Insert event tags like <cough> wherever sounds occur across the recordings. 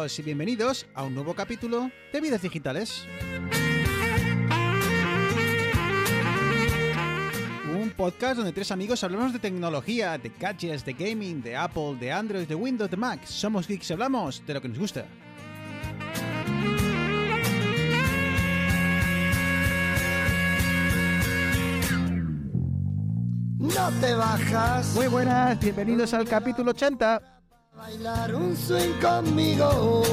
Bienvenidos y bienvenidos a un nuevo capítulo de Vidas Digitales. Un podcast donde tres amigos hablamos de tecnología, de gadgets, de gaming, de Apple, de Android, de Windows, de Mac. Somos geeks y hablamos de lo que nos gusta. No te bajas. Muy buenas, bienvenidos al capítulo 80. Bailar un swing conmigo.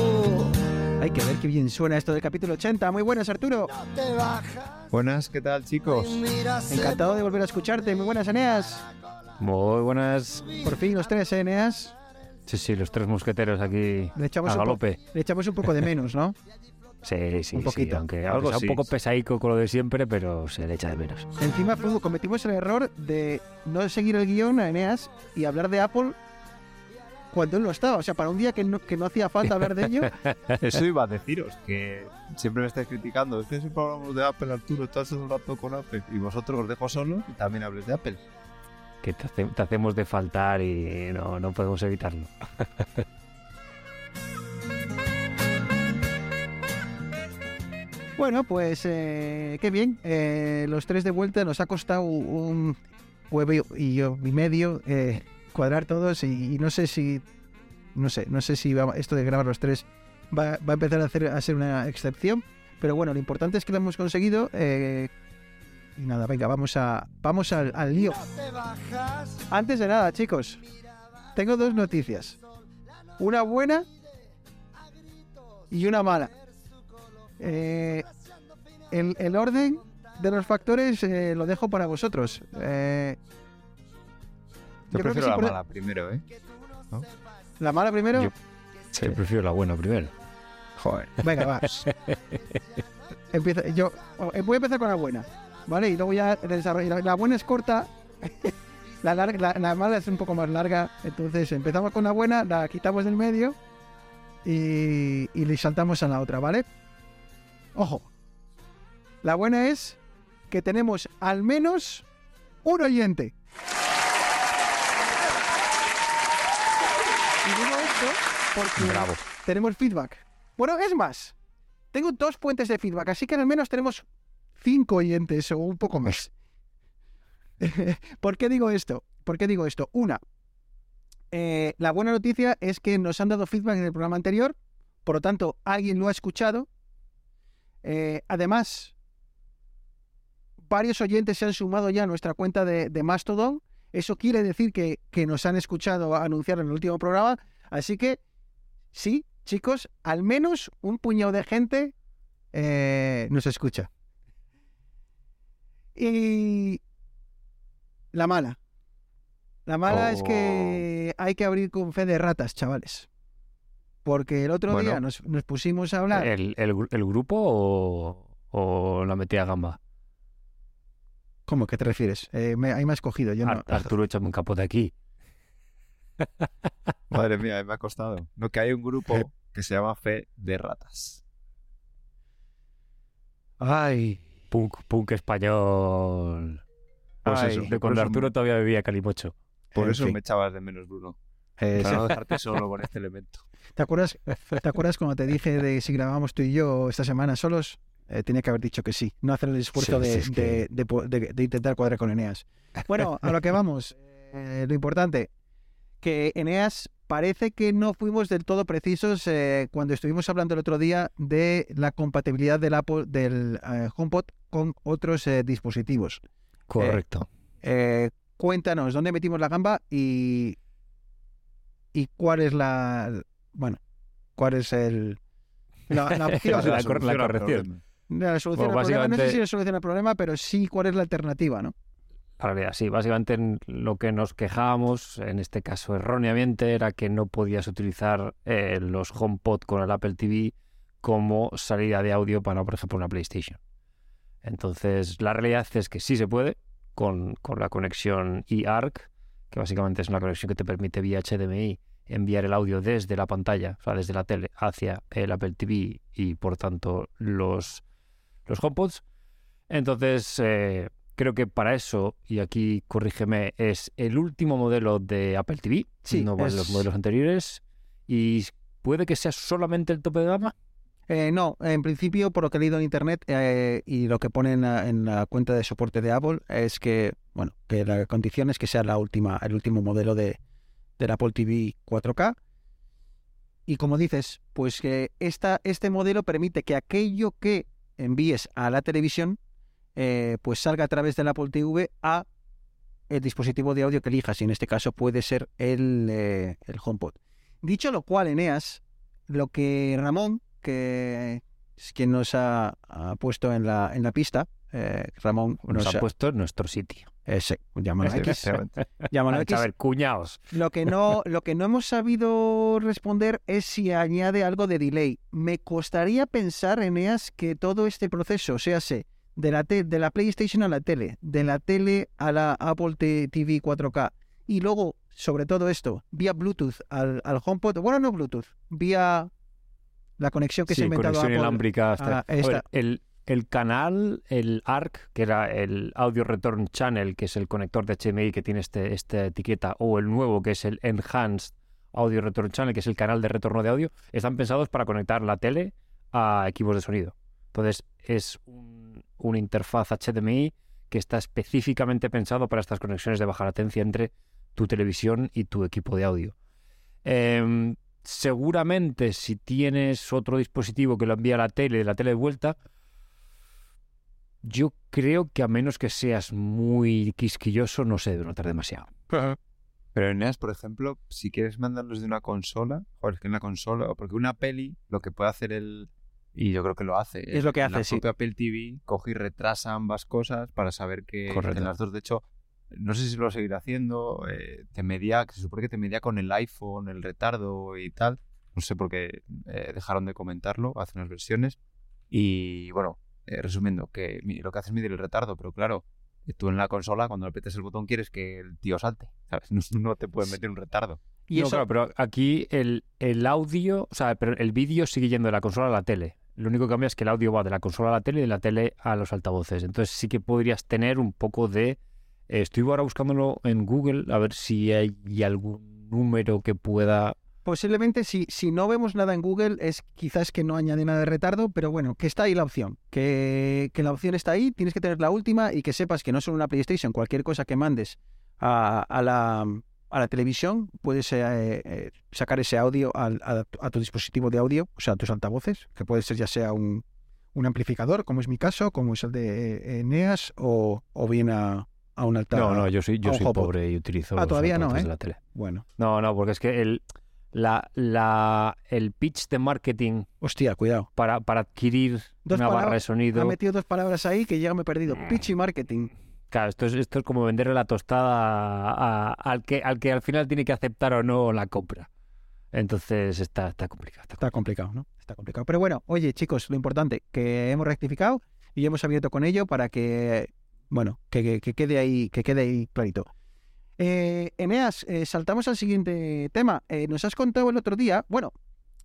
Hay que ver qué bien suena esto del capítulo 80. Muy buenas, Arturo. No te bajas. Buenas, ¿qué tal chicos? Encantado de volver a escucharte. Muy buenas, Eneas. Muy buenas. Por fin los tres, ¿eh, Eneas. Sí, sí, los tres mosqueteros aquí Le echamos, a un galope. le echamos un poco de menos, ¿no? Sí, sí, Un poquito. sí, aunque Algo sea sí. un poco pesaico con lo de siempre, pero se le echa de menos. Encima cometimos el error de no seguir el guion a Eneas y hablar de Apple cuando él no estaba. O sea, para un día que no, que no hacía falta hablar de ello. <laughs> Eso iba a deciros, que siempre me estáis criticando. Es que siempre hablamos de Apple, Arturo, estás el rato con Apple. Y vosotros os dejo solo y también hables de Apple. Que te, hace- te hacemos de faltar y no, no podemos evitarlo. <laughs> Bueno, pues eh, qué bien. Eh, los tres de vuelta nos ha costado un huevo y, yo- y medio eh, cuadrar todos y, y no sé si no sé, no sé si va- esto de grabar los tres va, va a empezar a, hacer, a ser una excepción. Pero bueno, lo importante es que lo hemos conseguido. eh, y nada, venga, vamos a vamos al, al lío. Antes de nada, chicos, tengo dos noticias. Una buena y una mala. Eh, el, el orden de los factores eh, lo dejo para vosotros. Yo, Yo creo que prefiero sí, la por- mala primero, ¿eh? la mala primero. Yo- Yo prefiero la buena primero. Joder. Venga, va. <laughs> Empieza, yo eh, voy a empezar con la buena, ¿vale? Y luego ya desarrollo. La, la buena es corta, <laughs> la, larga, la, la mala es un poco más larga. Entonces empezamos con la buena, la quitamos del medio y, y le saltamos a la otra, ¿vale? Ojo, la buena es que tenemos al menos un oyente. Y digo esto porque Bravo. tenemos feedback. Bueno, es más, tengo dos fuentes de feedback, así que al menos tenemos cinco oyentes o un poco más. <laughs> ¿Por qué digo esto? ¿Por qué digo esto? Una, eh, la buena noticia es que nos han dado feedback en el programa anterior, por lo tanto, alguien lo ha escuchado. Eh, además, varios oyentes se han sumado ya a nuestra cuenta de, de Mastodon. Eso quiere decir que, que nos han escuchado anunciar en el último programa. Así que, sí, chicos, al menos un puñado de gente eh, nos escucha. Y la mala. La mala es que hay que abrir con fe de ratas, chavales. Porque el otro Bueno. día nos, nos pusimos a hablar. ¿El, el gru- el grupo o, o la metida gamba? ¿Cómo que te refieres? Eh, me, ahí me has cogido. Yo no, Ar- Arturo, échame un capote aquí. Madre mía, me ha costado. No, que hay un Eh. grupo que se llama Fe de Ratas. Ay. Punk, punk español. Pues Ay. eso. De cuando Arturo todavía bebía calimocho. Por En eso fin. me echabas de menos, Bruno. Eh, Para no dejarte solo con este elemento. ¿Te acuerdas, ¿Te acuerdas cuando te dije de si grabábamos tú y yo esta semana solos? Eh, tenía que haber dicho que sí, no hacer el esfuerzo Sí, de, sí, es que- de- de po- de- de intentar cuadrar con Eneas. Bueno, a lo que vamos. Eh, lo importante, que Eneas parece que no fuimos del todo precisos eh, cuando estuvimos hablando el otro día de la compatibilidad del, Apple, del eh, HomePod con otros eh, dispositivos. Correcto. Eh, cuéntanos dónde metimos la gamba y, y cuál es la. Bueno, cuál es el. La, la <laughs> opción. La al corrección. La solución Bueno, al problema. No sé si la solución al problema, pero sí cuál es la alternativa, ¿no? Para ver, sí, básicamente en lo que nos quejábamos, en este caso erróneamente, era que no podías utilizar eh, los HomePod con el Apple TV como salida de audio para, por ejemplo, una PlayStation. Entonces, la realidad es que sí se puede con, con la conexión eARC, que básicamente es una conexión que te permite vía HDMI enviar el audio desde la pantalla, o sea, desde la tele hacia el Apple TV y, por tanto, los, los HomePods. Entonces, eh, creo que para eso, y aquí corrígeme, es el último modelo de Apple TV, Sí, no es- los modelos anteriores, y ¿puede que sea solamente el tope de gama? Eh, no, en principio, por lo que he leído en internet eh, y lo que pone en la, en la cuenta de soporte de Apple, es que, bueno, que la condición es que sea la última, el último modelo de, del Apple TV 4K. Y como dices, pues que esta, este modelo permite que aquello que envíes a la televisión, eh, pues salga a través del Apple TV a el dispositivo de audio que elijas. Y en este caso puede ser el, eh, el HomePod. Dicho lo cual, Eneas, lo que Ramón, que es quien nos ha, ha puesto en la, en la pista, eh, Ramón Nos nos ha ha- puesto en nuestro sitio. eh, sí, llámalo X, llámalo A ver, cuñaos. Lo que no, lo que no hemos sabido responder es si añade algo de delay. Me costaría pensar, Eneas, que todo este proceso, o sea, se de la, de la PlayStation a la tele, de la tele a la Apple TV 4K, y luego, sobre todo esto, vía Bluetooth al, al HomePod, bueno, no Bluetooth, vía la conexión que se ha inventado conexión Apple. inalámbrica. hasta- Ah, A ver, esta. el, el canal, el ARC, que era el Audio Return Channel, que es el conector de HDMI que tiene este, esta etiqueta, o el nuevo, que es el Enhanced Audio Return Channel, que es el canal de retorno de audio, están pensados para conectar la tele a equipos de sonido. Entonces, es un, una interfaz HDMI que está específicamente pensado para estas conexiones de baja latencia entre tu televisión y tu equipo de audio. Em, seguramente si tienes otro dispositivo que lo envía a la tele, de la tele de vuelta, yo creo que a menos que seas muy quisquilloso, no se debe notar demasiado. Pero en NEAS, por ejemplo, si quieres mandarlos de una consola, joder, es que en la consola, porque una peli, lo que puede hacer el. Y yo creo que lo hace. Es lo que la hace, sí. propia Apple TV coge y retrasa ambas cosas para saber que Correcto. en las dos. De hecho, no sé si lo seguirá haciendo. eh, te medía, que se supone que te medía con el iPhone, el retardo y tal. No sé por qué eh, dejaron de comentarlo hace unas versiones. Y bueno, eh, resumiendo, que lo que hace es medir el retardo, pero claro, tú en la consola, cuando aprietas el botón, quieres que el tío salte, ¿sabes? <laughs> No, no te puede meter un retardo. Y No, eso, claro, pero aquí el, el audio, o sea, pero el vídeo sigue yendo de la consola a la tele. Lo único que cambia es que el audio va de la consola a la tele y de la tele a los altavoces. Entonces sí que podrías tener un poco de... eh, estoy ahora buscándolo en Google a ver si hay algún número que pueda... Posiblemente si, si no vemos nada en Google es quizás que no añade nada de retardo, pero bueno, que está ahí la opción, que, que la opción está ahí, tienes que tener la última y que sepas que no solo una PlayStation, cualquier cosa que mandes a, a la, a la televisión, puedes eh, eh, sacar ese audio al- a, a tu dispositivo de audio, o sea, a tus altavoces, que puede ser ya sea un, un amplificador, como es mi caso, como es el de eh, Eneas, o, o bien a, a un altar. No, no, yo soy, yo soy pobre y utilizo Ah, todavía no, ¿eh? de la tele. Bueno, No, no, porque es que el, la, la, el pitch de marketing hostia, cuidado. para, para adquirir Dos una barra de Ha sonido... metido dos palabras ahí que ya me he perdido. Pitch y marketing. Claro, esto es, esto es como venderle la tostada a- a- al, que, al que al final tiene que aceptar o no la compra. Entonces está, está complicado. está Está complicado, ¿no? Está complicado. Pero bueno, oye, chicos, lo importante, que hemos rectificado y hemos abierto con ello para que, bueno, que, que- que quede ahí, que quede ahí clarito. Eh, Eneas, eh, saltamos al siguiente tema. Eh, nos has contado el otro día, bueno,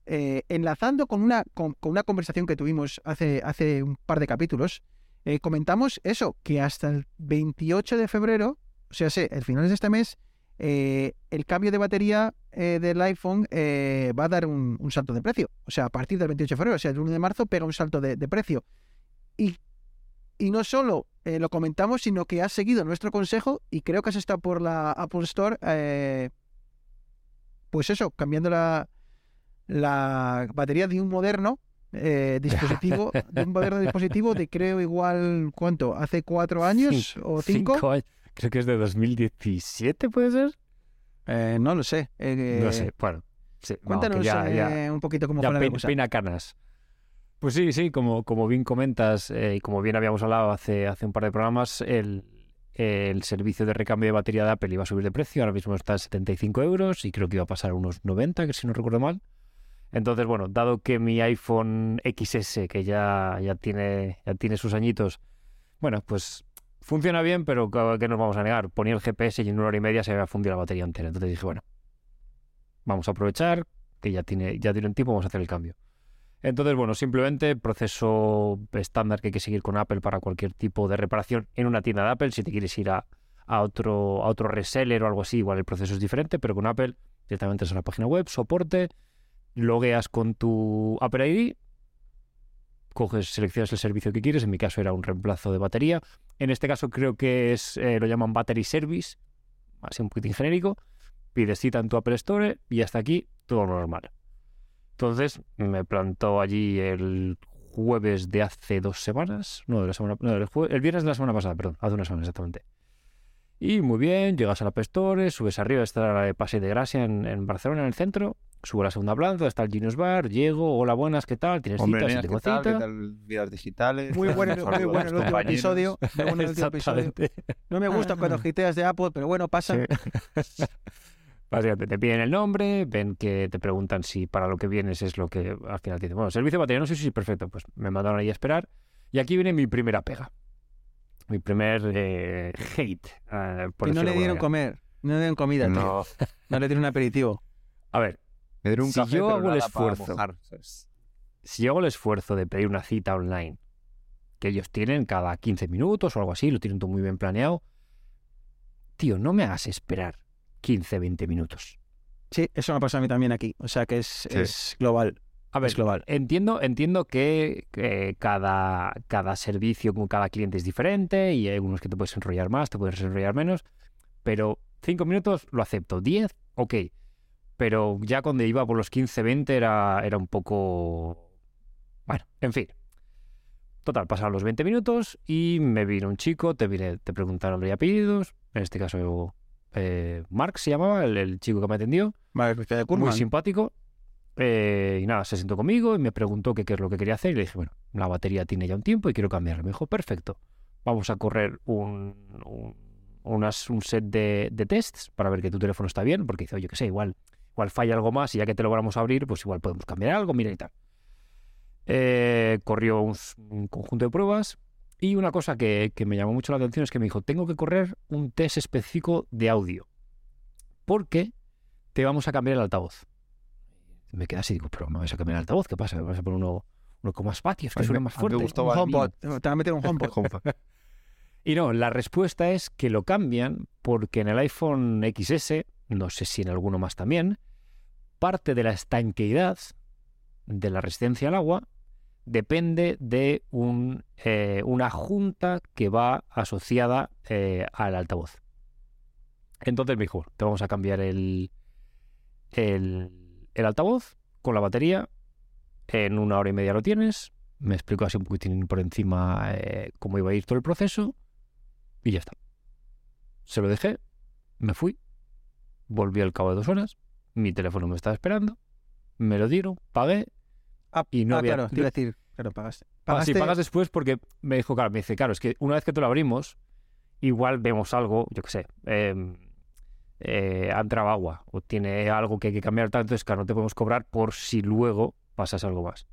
eh, enlazando con una, con, con una conversación que tuvimos hace, hace un par de capítulos, eh, comentamos eso, que hasta el 28 de febrero, o sea, sé, el finales de este mes, eh, el cambio de batería eh, del iPhone va a dar un, salto de precio. O sea, a partir del 28 de febrero, o sea, el 1 de marzo pega un salto de, precio. Y, no solo lo comentamos, sino que has seguido nuestro consejo y creo que has estado por la Apple Store, pues eso, cambiando la batería de un moderno eh, dispositivo, <laughs> de un moderno dispositivo de creo igual, ¿cuánto? ¿Hace cuatro años o cinco? años. Creo que es de 2017, ¿puede ser? Eh, no lo sé. Eh, no sé. Bueno, sí, Cuéntanos ya, ya- eh, un poquito cómo ya fue la peina, cosa. peina canas. Pues sí, sí, como, como bien comentas eh, y como bien habíamos hablado hace, hace un par de programas, el, el servicio de recambio de batería de Apple iba a subir de precio, ahora mismo está en 75 euros y creo que iba a pasar a unos 90, que si no recuerdo mal. Entonces, bueno, dado que mi iPhone XS, que ya, ya, tiene, ya tiene sus añitos, bueno, pues funciona bien, pero ¿qué nos vamos a negar? Ponía el GPS y en una hora y media se había fundido la batería entera. Entonces dije, bueno, vamos a aprovechar que ya tiene, ya tiene un tiempo, vamos a hacer el cambio. Entonces, bueno, simplemente proceso estándar que hay que seguir con Apple para cualquier tipo de reparación en una tienda de Apple. Si te quieres ir a, a otro, a otro reseller o algo así, igual el proceso es diferente, pero con Apple directamente es a la página web, soporte, logueas con tu Apple ID, coges, seleccionas el servicio que quieres, en mi caso era un reemplazo de batería, en este caso creo que es, eh, lo llaman Battery Service, así un poquitín genérico, pides cita en tu Apple Store y hasta aquí todo normal. Entonces me plantó allí el jueves de hace dos semanas, no, de la semana, no, el, jue- el viernes de la semana pasada, perdón, hace una semana exactamente. Y muy bien, llegas a la App Store, subes arriba, está la de Paseo de Gracia en, en Barcelona, en el centro, subo a la segunda planta, está el Genius Bar, llego, hola, buenas, ¿qué tal? ¿Tienes Hombre, cita? Sí, nenas, tengo ¿qué tal? ¿Qué tal vidas digitales? Muy bueno, <laughs> muy bueno el último episodio. Muy bueno el último <laughs> episodio. No me gusta cuando <laughs> giteas de Apple, pero bueno, pasa. Sí. Básicamente te piden el nombre, ven que te preguntan si para lo que vienes es lo que al final te dicen. Bueno, servicio de batería, no sé si perfecto. Pues me mandaron ahí a esperar. Y aquí viene mi primera pega. Mi primer eh, <laughs> hate. eh, por y no le dieron comer. No le dieron comida, tío. No, <laughs> No le dieron un aperitivo. A ver, me dieron un Si café, yo hago el esfuerzo. si yo hago el esfuerzo de pedir una cita online, que ellos tienen cada 15 minutos o algo así, lo tienen todo muy bien planeado, tío, no me hagas esperar 15, 20 minutos. Sí, eso me pasa a mí también aquí. O sea que es, Sí. es global. A ver, Es global. entiendo, entiendo que cada, cada servicio con cada cliente es diferente y hay algunos que te puedes enrollar más, te puedes enrollar menos, pero 5 minutos lo acepto. 10, ok. Pero ya cuando iba por los 15, 20 era, era un poco... Bueno, en fin. Total, pasaron los 20 minutos y me vino un chico, te, vine, te preguntaron los apellidos, en este caso eh, Mark se llamaba, el, el chico que me atendió Vale, pues muy simpático. Eh, y nada, se sentó conmigo y me preguntó qué es lo que quería hacer. Y le dije, bueno, la batería tiene ya un tiempo y quiero cambiarla. Me dijo, perfecto. Vamos a correr un, un, un set de, de tests para ver que tu teléfono está bien. Porque dice, oye, que sé, igual, igual falla algo más y ya que te lo vamos a abrir, pues igual podemos cambiar algo, mira y tal. Eh, corrió un, un conjunto de pruebas. Y una cosa que, que me llamó mucho la atención es que me dijo, tengo que correr un test específico de audio. Porque te vamos a cambiar el altavoz. Me quedé así, digo, pero me vais a cambiar el altavoz, ¿qué pasa? ¿Me vas a poner uno, uno con más patios, que A mí suene me- más mí me fuerte? gustó Un. HomePod. Te van a meter un. HomePod. <laughs> <laughs> Y no, la respuesta es que lo cambian porque en el iPhone XS, no sé si en alguno más también, parte de la estanqueidad de la resistencia al agua depende de un, eh, una junta que va asociada eh, al altavoz. Entonces me dijo, te vamos a cambiar el, el, el altavoz con la batería. En una hora y media lo tienes. Me explicó así un poquitín por encima eh, cómo iba a ir todo el proceso. Y ya está. Se lo dejé, me fui, volví al cabo de dos horas, mi teléfono me estaba esperando, me lo dieron, pagué. Ah, Y no ah, había- claro, te iba a decir, claro, pagaste. Ah, sí, Pagaste- pagas después porque me dijo, claro, me dice, claro, es que una vez que te lo abrimos, igual vemos algo, yo qué sé, eh, eh, ha entrado agua o tiene algo que hay que cambiar, tal, entonces, claro, no te podemos cobrar por si luego pasas algo más.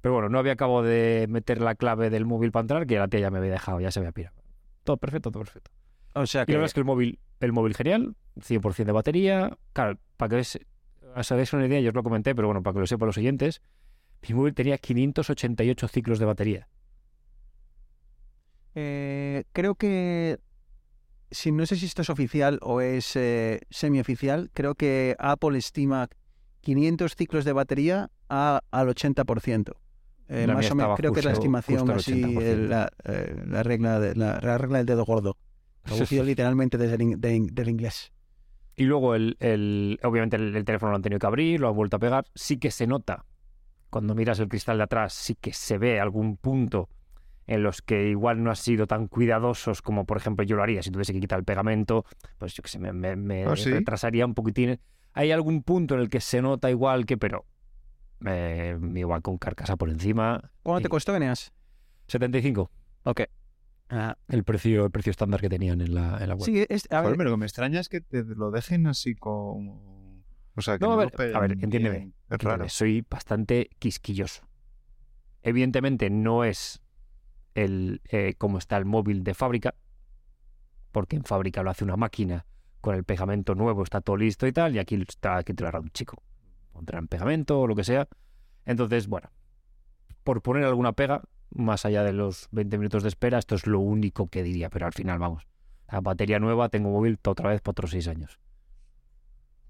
Pero bueno, no había acabado de meter la clave del móvil para entrar, que la tía ya me había dejado, ya se había pirado. Todo perfecto, todo perfecto. O sea Y que... la verdad es que el móvil, el móvil genial, 100% de batería. Claro, para que os, os hagáis una idea, yo os lo comenté, pero bueno, para que lo sepan los oyentes, mi móvil tenía 588 ciclos de batería. Eh, creo que, si no sé si esto es oficial o es eh, semioficial, creo que Apple estima 500 ciclos de batería a- al 80%. Eh, más o menos, creo que es la estimación así, 80%. el- la, eh, la regla de, la, la regla del dedo gordo, <laughs> traducido literalmente desde el de del inglés. Y luego, el, el- obviamente, el, el teléfono lo han tenido que abrir, lo han vuelto a pegar. Sí que se nota, cuando miras el cristal de atrás, sí que se ve algún punto en los que igual no has sido tan cuidadosos como, por ejemplo, yo lo haría. Si tuviese que quitar el pegamento, pues yo que sé, me, me- me Ah, ¿sí? retrasaría un poquitín. Hay algún punto en el que se nota igual que, pero eh, igual con carcasa por encima. ¿Cuánto te costó, Eneas? 75, Ok. Ah, el precio, el precio estándar que tenían en la, en la web. sí, es, a ver, Joder, pero lo que me extraña es que te lo dejen así como... O sea, que No, a ver, peguen a ver, entiéndeme, bien. Es Entiéndeme, raro. Soy bastante quisquilloso. Evidentemente no es el eh, como está el móvil de fábrica, porque en fábrica lo hace una máquina con el pegamento nuevo, está todo listo y tal, y aquí está aquí te lo hará un chico. Pondrá en pegamento o lo que sea. Entonces, bueno, por poner alguna pega, más allá de los 20 minutos de espera, esto es lo único que diría, pero al final, vamos, la batería nueva, tengo móvil otra vez por otros 6 años.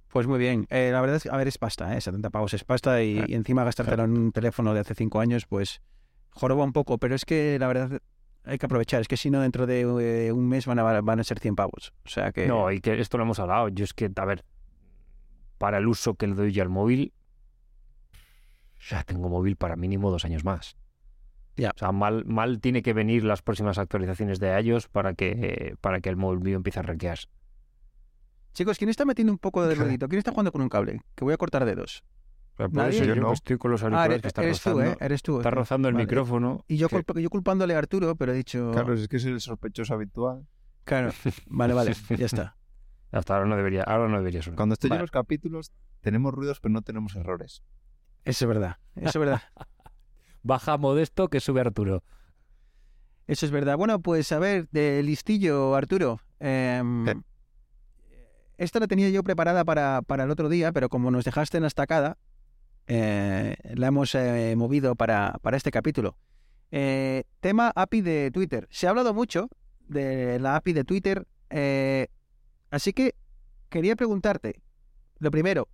Pues muy bien. Eh, la verdad es que, a ver, es pasta, ¿eh? 70 pavos es pasta y, y encima gastártelo en un teléfono de hace 5 años, pues joroba un poco, pero es que la verdad hay que aprovechar. Es que si no, dentro de eh, un mes van a, van a ser 100 pavos. O sea que... No, y que esto lo hemos hablado. Yo es que, a ver, para el uso que le doy yo al móvil, ya tengo móvil para mínimo dos años más. Ya. O sea, mal, mal tiene que venir las próximas actualizaciones de iOS para que, para que el móvil mío empiece a renquear. Chicos, ¿quién está metiendo un poco de <laughs> ruidito? ¿Quién está jugando con un cable? Que voy a cortar dedos. Por Nadie. eso Yo yo no. estoy con los Ah, auriculares eres, que está eres tú, rozando, ¿eh? Eres tú. está rozando el Vale. micrófono. Y yo, que- culpa- yo culpándole a Arturo, pero he dicho... Carlos, es que soy el sospechoso habitual. Claro. Vale, vale, ya está. <laughs> Hasta ahora no debería, ahora no debería sonar. Cuando estoy Vale. en los capítulos, tenemos ruidos, pero no tenemos errores. Eso es verdad. Eso es verdad. <laughs> Baja modesto que sube Arturo. Eso es verdad. Bueno, pues a ver, de listillo, Arturo. em, Eh. Esta la tenía yo preparada para, para el otro día, pero como nos dejaste en la estacada, eh, la hemos eh, movido para, para este capítulo. Eh, tema API de Twitter. Se ha hablado mucho de la API de Twitter, así que quería preguntarte, lo primero,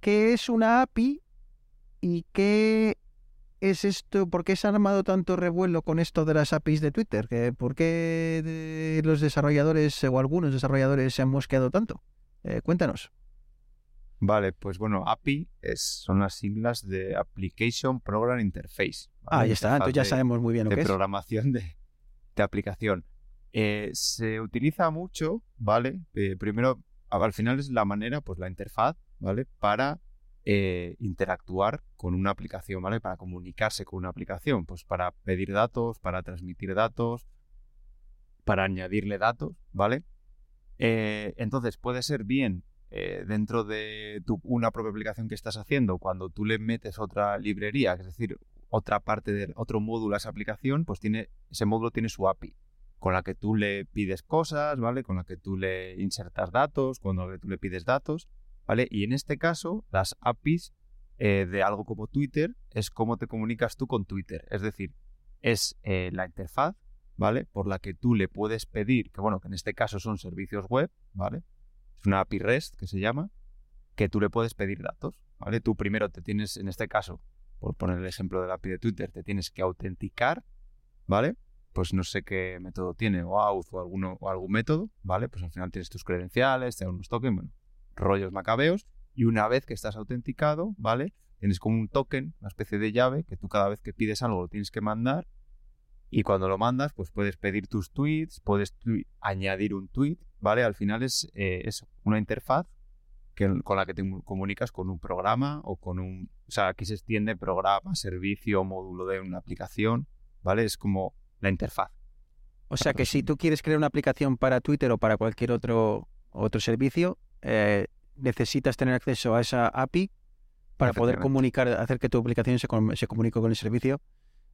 ¿qué es una API y qué es esto? ¿Por qué se ha armado tanto revuelo con esto de las APIs de Twitter? ¿Que ¿Por qué los desarrolladores o algunos desarrolladores se han mosqueado tanto? Cuéntanos. Vale, pues bueno, API es, son las siglas de Application Program Interface. ¿vale? Ah, ya está, entonces ya de- sabemos muy bien lo de que es. programación de, de aplicación. Eh, se utiliza mucho, ¿vale? Eh, primero, al final es la manera, pues la interfaz, ¿vale? Para eh, interactuar con una aplicación, ¿vale? Para comunicarse con una aplicación, pues para pedir datos, para transmitir datos, para añadirle datos, ¿vale? Eh, entonces puede ser bien eh, dentro de una propia aplicación que estás haciendo, cuando tú le metes otra librería, es decir, otra parte de otro módulo a esa aplicación, pues tiene ese módulo tiene su API con la que tú le pides cosas, ¿vale? Con la que tú le insertas datos, con la que tú le pides datos, ¿vale? Y en este caso, las APIs eh, de algo como Twitter es cómo te comunicas tú con Twitter, es decir, es eh, la interfaz, ¿vale? Por la que tú le puedes pedir, que bueno, que en este caso son servicios web, ¿vale? Es una API REST que se llama, que tú le puedes pedir datos, ¿vale? Tú primero te tienes, en este caso, por poner el ejemplo de la API de Twitter, te tienes que autenticar, ¿vale? Pues no sé qué método tiene, o auth o, alguno, o algún método, ¿vale? Pues al final tienes tus credenciales, te dan unos tokens, bueno, rollos macabeos, y una vez que estás autenticado, ¿vale? Tienes como un token, una especie de llave, que tú cada vez que pides algo lo tienes que mandar, y cuando lo mandas, pues puedes pedir tus tweets, puedes añadir un tweet, ¿vale? Al final es eh, eso, una interfaz que, con la que te comunicas con un programa o con un... O sea, aquí se extiende programa, servicio, módulo de una aplicación, ¿vale? Es como la interfaz. O sea que si tú quieres crear una aplicación para Twitter o para cualquier otro, otro servicio, eh, necesitas tener acceso a esa API para poder comunicar, hacer que tu aplicación se, com- se comunique con el servicio,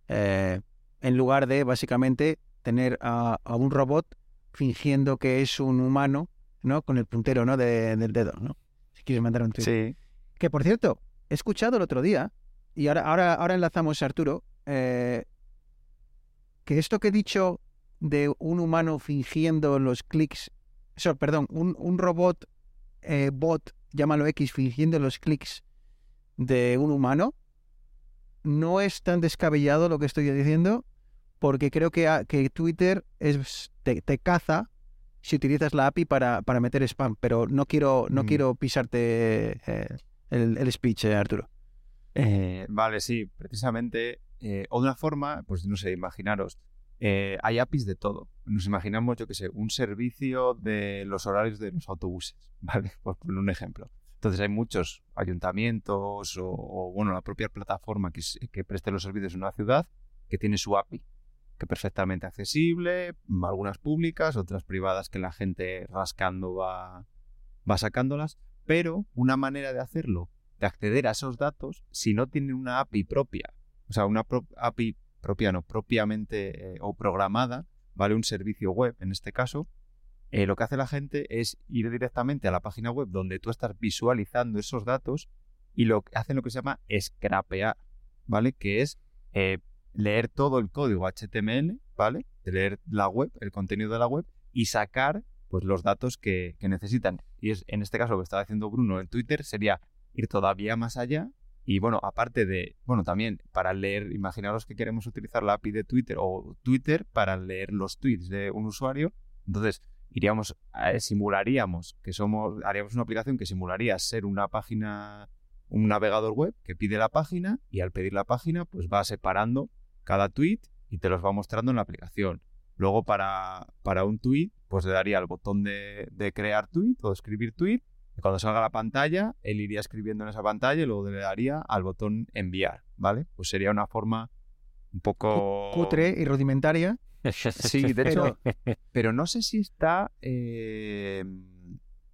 eh, en lugar de básicamente tener a, a un robot fingiendo que es un humano, ¿no? Con el puntero, ¿no? De- del dedo, ¿no? Si quieres mandar un tweet. Sí. Que por cierto, he escuchado el otro día, y ahora, ahora, ahora enlazamos a Arturo, eh, que esto que he dicho de un humano fingiendo los clics, eso, perdón, un, un robot eh, bot, llámalo X, fingiendo los clics de un humano, no es tan descabellado lo que estoy diciendo, porque creo que, a- que Twitter es, te, te caza si utilizas la API para, para meter spam, pero no quiero, no Mm. quiero pisarte eh, el, el speech, eh, Arturo. Eh, vale, sí, precisamente. o de una forma, pues no sé, imaginaros, eh, hay APIs de todo. Nos imaginamos, yo que sé, un servicio de los horarios de los autobuses, <laughs> ¿vale? Por poner un ejemplo. Entonces hay muchos ayuntamientos o, o, bueno, la propia plataforma que, que preste los servicios en una ciudad que tiene su API, que perfectamente accesible, algunas públicas, otras privadas que la gente rascando va, va sacándolas, pero una manera de hacerlo de acceder a esos datos si no tienen una API propia. O sea, una API propia, no, propiamente eh, o programada, ¿vale? Un servicio web en este caso. eh, lo que hace la gente es ir directamente a la página web donde tú estás visualizando esos datos y lo hacen lo que se llama scrapear, ¿vale? Que es eh, leer todo el código HTML, ¿vale? Leer la web, el contenido de la web y sacar pues los datos que, que necesitan. Y es en este caso lo que estaba haciendo Bruno en Twitter sería ir todavía más allá y bueno, aparte de, bueno, también para leer, imaginaros que queremos utilizar la API de Twitter o Twitter para leer los tweets de un usuario, entonces iríamos, a- simularíamos que somos, haríamos una aplicación que simularía ser una página, un navegador web que pide la página y al pedir la página pues va separando cada tweet y te los va mostrando en la aplicación. Luego para, para un tweet pues le daría el botón de, de crear tweet o escribir tweet y cuando salga la pantalla, él iría escribiendo en esa pantalla y luego le daría al botón enviar, ¿vale? Pues sería una forma un poco... Cutre y rudimentaria. <laughs> Sí, de Pero- hecho, pero no sé si está... eh,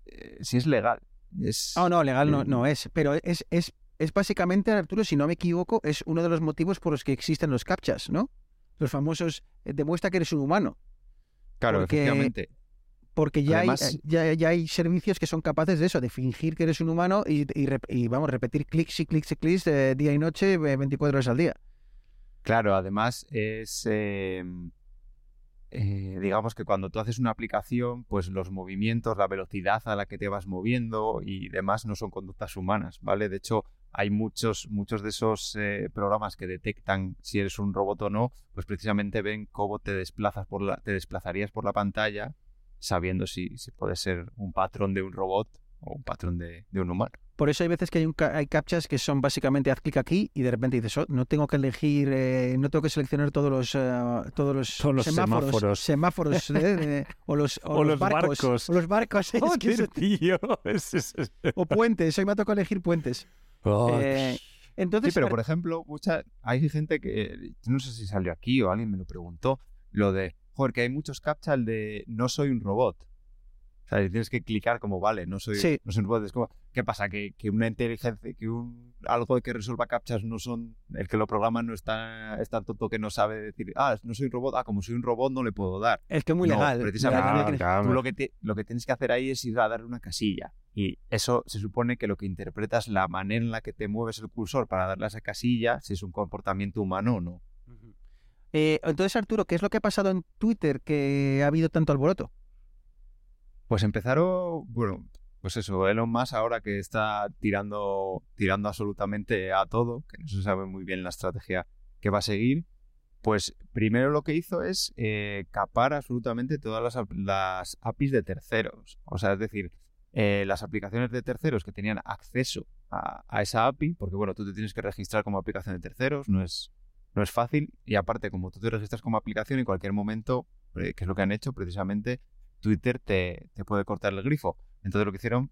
eh, si es legal. Es... Oh, no, legal no, no es. Pero es, es, es básicamente, Arturo, si no me equivoco, es uno de los motivos por los que existen los captchas, ¿no? Los famosos, eh, demuestra que eres un humano. Claro, porque- efectivamente. Porque ya, Además- hay, eh, ya, ya hay servicios que son capaces de eso, de fingir que eres un humano y, y, y, vamos, repetir clics y clics y clics eh, día y noche, eh, 24 horas al día. Claro, además es, eh, eh, digamos que cuando tú haces una aplicación, pues los movimientos, la velocidad a la que te vas moviendo y demás no son conductas humanas, ¿vale? De hecho, hay muchos, muchos de esos eh, programas que detectan si eres un robot o no, pues precisamente ven cómo te desplazas por la, te desplazarías por la pantalla, sabiendo si, si puede ser un patrón de un robot o un patrón de, de un humano. Por eso hay veces que hay, un, ca- hay captchas que son básicamente haz clic aquí y de repente dices, "Oh, no tengo que elegir, eh, no tengo que seleccionar todos los, eh, todos los, Todos los semáforos. semáforos, eh, de- o los, <laughs> o O los los barcos, barcos. o los barcos, <laughs> es que eso- tío. <laughs> Es- o puentes, hoy me ha tocado elegir puentes. Oh, Eh, entonces, Sí, pero por ejemplo, mucha, hay gente que, no sé si salió aquí o alguien me lo preguntó, lo de, joder, que hay muchos captcha el de no soy un robot. O sea, tienes que clicar como, vale, no soy, Sí. no soy un robot. Es como, ¿qué pasa? Que, que una inteligencia, que un algo que resuelva captchas no son, el que lo programa no está, es tan tonto que no sabe decir, ah, no soy un robot, ah, como soy un robot no le puedo dar. es que es muy No, legal. precisamente. legal. Tú lo que, te- lo que tienes que hacer ahí es ir a darle una casilla. Y eso se supone que lo que interpretas la manera en la que te mueves el cursor para darle a esa casilla, si es un comportamiento humano o no. Eh, entonces, Arturo, ¿qué es lo que ha pasado en Twitter que ha habido tanto alboroto? Pues empezaron, bueno, pues eso, Elon Musk ahora que está tirando, tirando absolutamente a todo, que no se sabe muy bien la estrategia que va a seguir, pues primero lo que hizo es eh, capar absolutamente todas las, ap- las APIs de terceros. O sea, es decir, eh, las aplicaciones de terceros que tenían acceso a, a esa API, porque bueno, tú te tienes que registrar como aplicación de terceros, no es, no es fácil, y aparte, como tú te registras como aplicación, en cualquier momento, eh, que es lo que han hecho precisamente, Twitter te, te puede cortar el grifo. Entonces lo que hicieron,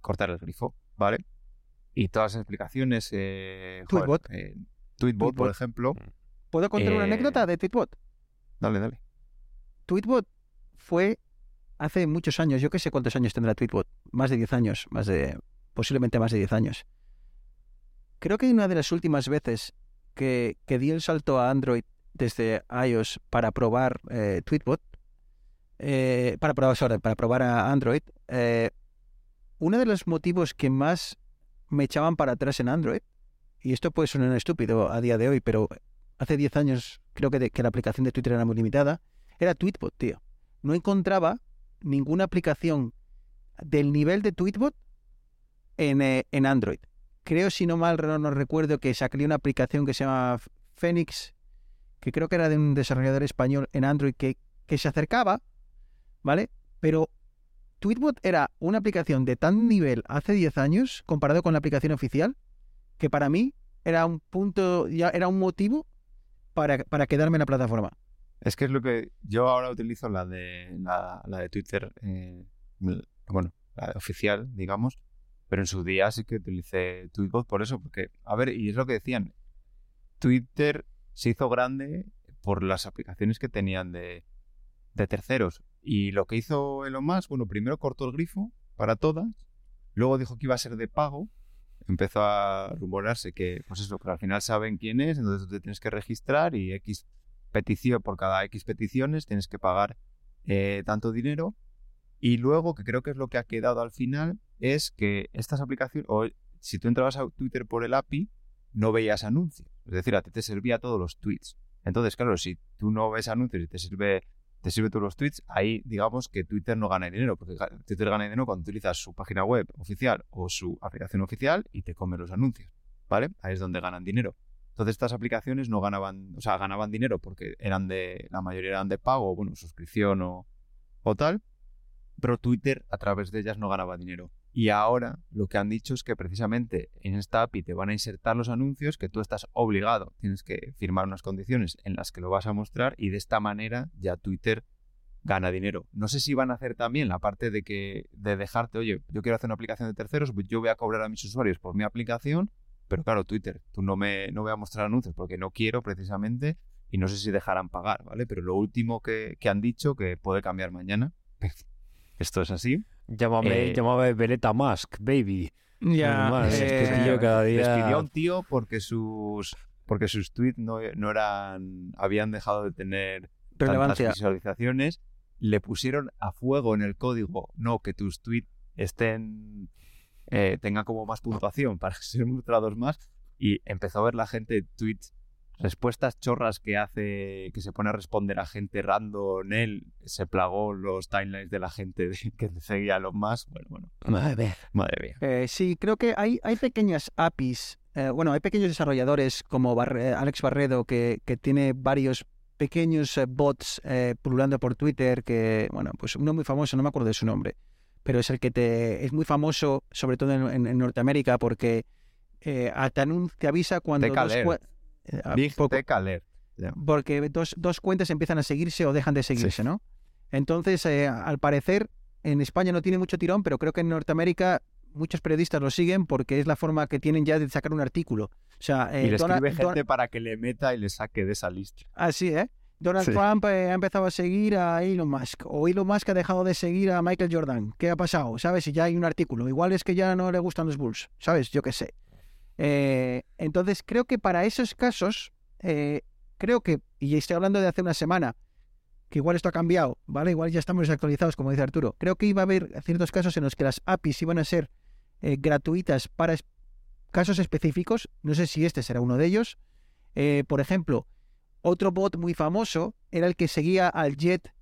cortar el grifo, ¿vale? Y todas las explicaciones... Eh, joder, Tweetbot. eh, Tweetbot, por ejemplo. ¿Puedo contar una Eh, anécdota de Tweetbot? Dale, dale. Tweetbot fue hace muchos años, yo qué sé cuántos años tendrá Tweetbot, más de 10 años, más de posiblemente más de 10 años. Creo que una de las últimas veces que, que di el salto a Android desde iOS para probar eh, Tweetbot, eh, para, probar, para probar a Android, eh, uno de los motivos que más me echaban para atrás en Android, y esto puede sonar estúpido a día de hoy, pero hace 10 años creo que, la aplicación de Twitter era muy limitada, era Tweetbot, tío. No encontraba ninguna aplicación del nivel de Tweetbot en, eh, en Android. Creo, si no mal no, no recuerdo, que saqué una aplicación que se llama Phoenix, que creo que era de un desarrollador español en Android que, que se acercaba, ¿vale? Pero Tweetbot era una aplicación de tan nivel hace 10 años comparado con la aplicación oficial que para mí era un punto, ya era un motivo para, para quedarme en la plataforma. Es que es lo que yo ahora utilizo la de la, de Twitter, eh, bueno, la oficial, digamos, pero en su día sí que utilicé Tweetbot por eso, porque, a ver, y es lo que decían, Twitter se hizo grande por las aplicaciones que tenían de, de terceros. Y lo que hizo Elon Musk, bueno, primero cortó el grifo para todas, luego dijo que iba a ser de pago, empezó a rumorarse que, pues eso, que al final saben quién es, entonces te tienes que registrar y X petición por cada X peticiones tienes que pagar eh, tanto dinero. Y luego, que creo que es lo que ha quedado al final, es que estas aplicaciones, o si tú entrabas a Twitter por el API, no veías anuncios. Es decir, a ti te servía todos los tweets. Entonces, claro, si tú no ves anuncios y te sirve te sirve todos los tweets, ahí digamos que Twitter no gana dinero, porque Twitter gana dinero cuando utilizas su página web oficial o su aplicación oficial y te come los anuncios, ¿vale? Ahí es donde ganan dinero. Entonces estas aplicaciones no ganaban, o sea, ganaban dinero porque eran de, la mayoría eran de pago, bueno, suscripción o, o tal, pero Twitter a través de ellas no ganaba dinero. Y ahora lo que han dicho es que precisamente en esta API te van a insertar los anuncios que tú estás obligado, tienes que firmar unas condiciones en las que lo vas a mostrar y de esta manera ya Twitter gana dinero. No sé si van a hacer también la parte de que de dejarte, oye, yo quiero hacer una aplicación de terceros, pues yo voy a cobrar a mis usuarios por mi aplicación, pero claro, Twitter, tú no me no voy a mostrar anuncios porque no quiero precisamente y no sé si dejarán pagar, ¿vale? Pero lo último que, que han dicho que puede cambiar mañana. <laughs> Esto es así. Llámame, Eh, llámame Veleta Musk, baby. Ya, que eh, tío cada día- Despidió a un tío porque sus porque sus tweets no, no eran habían dejado de tener relevancia. tantas visualizaciones. Le pusieron a fuego en el código, no, que tus tweets estén eh, tengan como más puntuación para <laughs> ser mostrados más. Y empezó a ver la gente tweets, respuestas chorras que hace, que se pone a responder a gente random. Él se plagó los timelines de la gente <laughs> que seguía a los más. Bueno, bueno, madre mía. Eh, sí, creo que hay, hay pequeñas APIs, eh, bueno, hay pequeños desarrolladores como Barre- Alex Barredo que, que tiene varios pequeños eh, bots eh, pululando por Twitter que, bueno, pues uno muy famoso, no me acuerdo de su nombre, pero es el que te es muy famoso, sobre todo en, en- en Norteamérica, porque eh, te, avisa cuando dos Big poco- Tech Alert. porque dos, dos cuentas empiezan a seguirse o dejan de seguirse, ¿no? Entonces, eh, al parecer, en España no tiene mucho tirón, pero creo que en Norteamérica muchos periodistas lo siguen porque es la forma que tienen ya de sacar un artículo. O sea, eh, y le Donald- escribe Don- gente para que le meta y le saque de esa lista. Así, ¿eh? Donald Sí. Trump eh, ha empezado a seguir a Elon Musk, o Elon Musk ha dejado de seguir a Michael Jordan. ¿Qué ha pasado? ¿Sabes? Si ya hay un artículo. Igual es que ya no le gustan los Bulls, ¿sabes? Yo qué sé. Eh, entonces, creo que para esos casos, eh, creo que, y estoy hablando de hace una semana, que igual esto ha cambiado, ¿vale? Igual ya estamos desactualizados, como dice Arturo. Creo que iba a haber ciertos casos en los que las APIs iban a ser eh, gratuitas para es- casos específicos. No sé si este será uno de ellos. Eh, por ejemplo, otro bot muy famoso era el que seguía al jet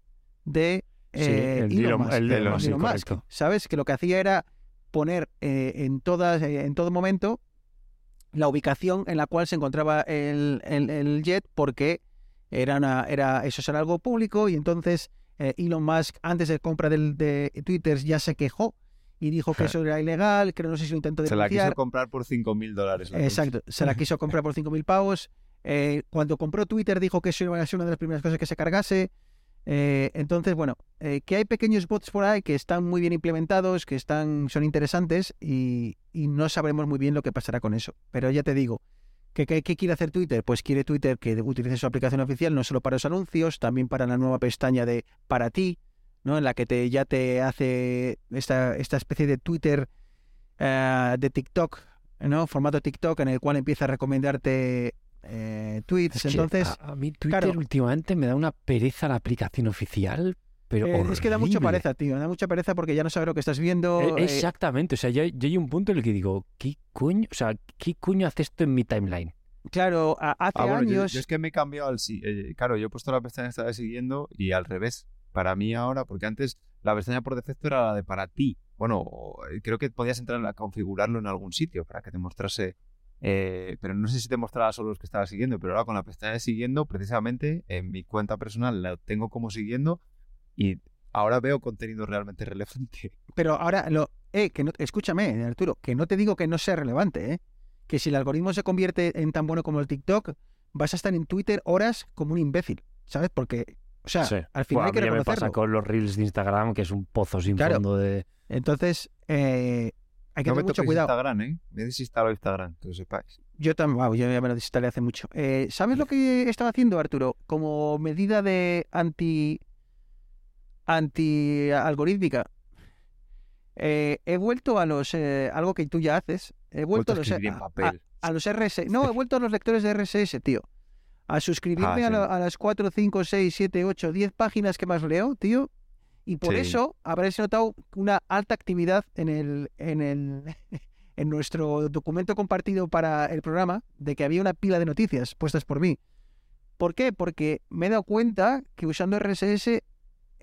de Elon Musk, el de Elon, Elon sí, Musk, correcto. ¿Sabes? Que lo que hacía era poner eh, en, todas, eh, en todo momento la ubicación en la cual se encontraba el, el- el jet porque era, una- era eso era algo público y entonces eh, Elon Musk antes de compra del, de Twitter ya se quejó y dijo que eso era ilegal, que no sé si lo intentó Se la denunciar. quiso comprar por 5.000 dólares. la Exacto, se la quiso comprar por 5.000 pavos. Eh, cuando compró Twitter dijo que eso iba a ser una de las primeras cosas que se cargase. Eh, entonces, bueno, eh, que hay pequeños bots por ahí que están muy bien implementados, que están, son interesantes y, y no sabremos muy bien lo que pasará con eso. Pero ya te digo, ¿qué, qué, quiere hacer Twitter? Pues quiere Twitter que utilice su aplicación oficial no solo para los anuncios, también para la nueva pestaña de para ti, ¿no? En la que te, ya te hace esta, esta especie de Twitter eh, de TikTok, ¿no? Formato TikTok en el cual empieza a recomendarte eh, tweets. Es Entonces, a, a mí Twitter claro. últimamente me da una pereza la aplicación oficial, pero eh, es que da mucha pereza, tío. Da mucha pereza porque ya no sabes lo que estás viendo. Eh, eh, Exactamente, o sea, ya, ya hay un punto en el que digo, ¿qué coño? O sea, ¿qué coño hace esto en mi timeline? claro, a- hace Ah, bueno, años. yo, es que me he cambiado al... eh, claro, yo he puesto la pestaña esta de siguiendo y al revés. Para mí ahora, porque antes la pestaña por defecto era la de para ti. Bueno, creo que podías entrar a configurarlo en algún sitio para que te mostrase... eh, pero no sé si te mostraba solo los que estaba siguiendo, pero ahora con la pestaña de siguiendo, precisamente en mi cuenta personal la tengo como siguiendo y ahora veo contenido realmente relevante. <laughs> Pero ahora, lo, eh, que no, escúchame, Arturo, que no te digo que no sea relevante, ¿eh? Que si el algoritmo se convierte en tan bueno como el TikTok, vas a estar en Twitter horas como un imbécil, ¿sabes? Porque, o sea, Sí. al final Bueno, hay a que mí ya me reconocerlo. pasa con los reels de Instagram, que es un pozo sin Claro. fondo de... Entonces, eh, hay que no me tener mucho cuidado. Instagram, ¿eh? Me he desinstalado Instagram, que lo sepáis. Yo también, wow, yo ya me lo desinstalé hace mucho. Eh, ¿Sabes lo que estaba haciendo, Arturo? Como medida de anti anti algorítmica. Eh, he vuelto a los eh, algo que tú ya haces. He vuelto a a los, en a- papel. a los RSS. No, he vuelto a los lectores de RSS, tío. A suscribirme Ah, a, sí. la- a las 4, 5, 6, 7, 8, 10 páginas que más leo, tío. Y por Sí. eso habréis notado una alta actividad en el, en el <laughs> en nuestro documento compartido para el programa de que había una pila de noticias puestas por mí. ¿Por qué? Porque me he dado cuenta que usando RSS he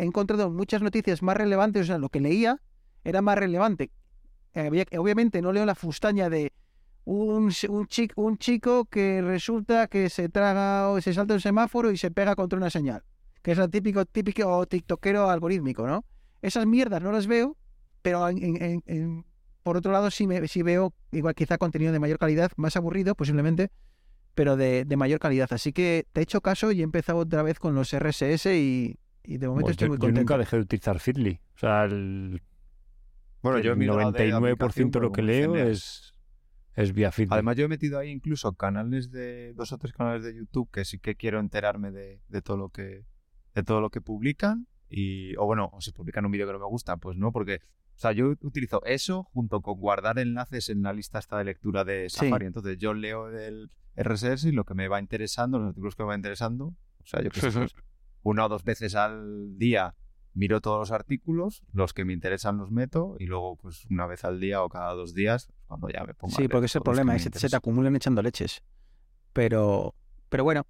encontrado muchas noticias más relevantes, o sea, lo que leía era más relevante. Había- obviamente no leo la fustaña de un, un, chi- un chico que resulta que se traga o se salta un semáforo y se pega contra una señal, que es el típico, típico tiktokero algorítmico, ¿no? Esas mierdas no las veo, pero en- en- en- en- por otro lado sí, me, sí veo igual quizá contenido de mayor calidad, más aburrido posiblemente, pero de, de mayor calidad. Así que te he hecho caso y he empezado otra vez con los RSS y, y de momento Bueno, estoy yo, muy yo contento. nunca dejé de utilizar Feedly. O sea, el, Bueno, yo he el migrado de 99% aplicación, de lo que leo es, es vía Feedly. Además, yo he metido ahí incluso canales de dos o tres canales de YouTube que sí que quiero enterarme de, de todo lo que de todo lo que publican y o bueno, o si publican un vídeo que no me gusta, pues no, porque o sea, yo utilizo eso junto con guardar enlaces en la lista esta de lectura de Sí. Safari. Entonces, yo leo el RSS y lo que me va interesando, los artículos que me va interesando, o sea, yo que sé, pues, <laughs> una o dos veces al día miro todos los artículos, los que me interesan los meto y luego pues una vez al día o cada dos días cuando ya me pongo a Sí, leer porque es que problema, me es que se te acumulan echando leches. Pero, pero bueno,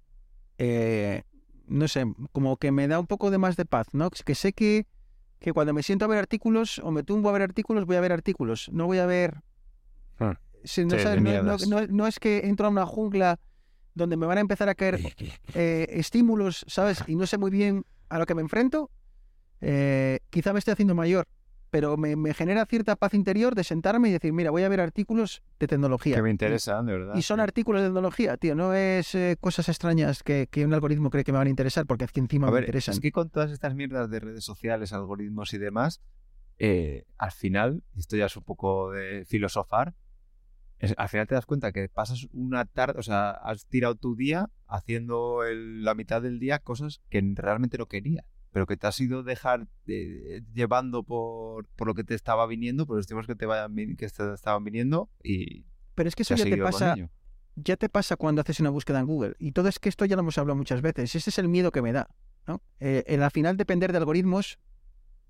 eh, no sé, como que me da un poco de más de paz, ¿no? Que sé que, que cuando me siento a ver artículos o me tumbo a ver artículos, voy a ver artículos, no voy a ver... Ah. Sabes, no es que entro a una jungla donde me van a empezar a caer <laughs> eh, estímulos, ¿sabes? Y no sé muy bien a lo que me enfrento. Eh, quizá me esté haciendo mayor, pero me, me genera cierta paz interior de sentarme y decir, mira, voy a ver artículos de tecnología. que me interesan, de verdad. Y, son artículos de tecnología, tío, no es eh, cosas extrañas que, que un algoritmo cree que me van a interesar, porque es que encima A me ver, interesan. es que con todas estas mierdas de redes sociales, algoritmos y demás, eh, al final, esto ya es un poco de filosofar, es- al final te das cuenta que pasas una tarde, o sea, has tirado tu día haciendo el- la mitad del día cosas que realmente no querías, pero que te has ido dejar eh, llevando por, por lo que te estaba viniendo, por los temas que te, vayan, que te estaban viniendo y Pero es que eso te ya te pasa, ya te pasa cuando haces una búsqueda en Google. Y todo es que esto ya lo hemos hablado muchas veces. Ese es el miedo que me da. ¿no? Eh, el al final depender de algoritmos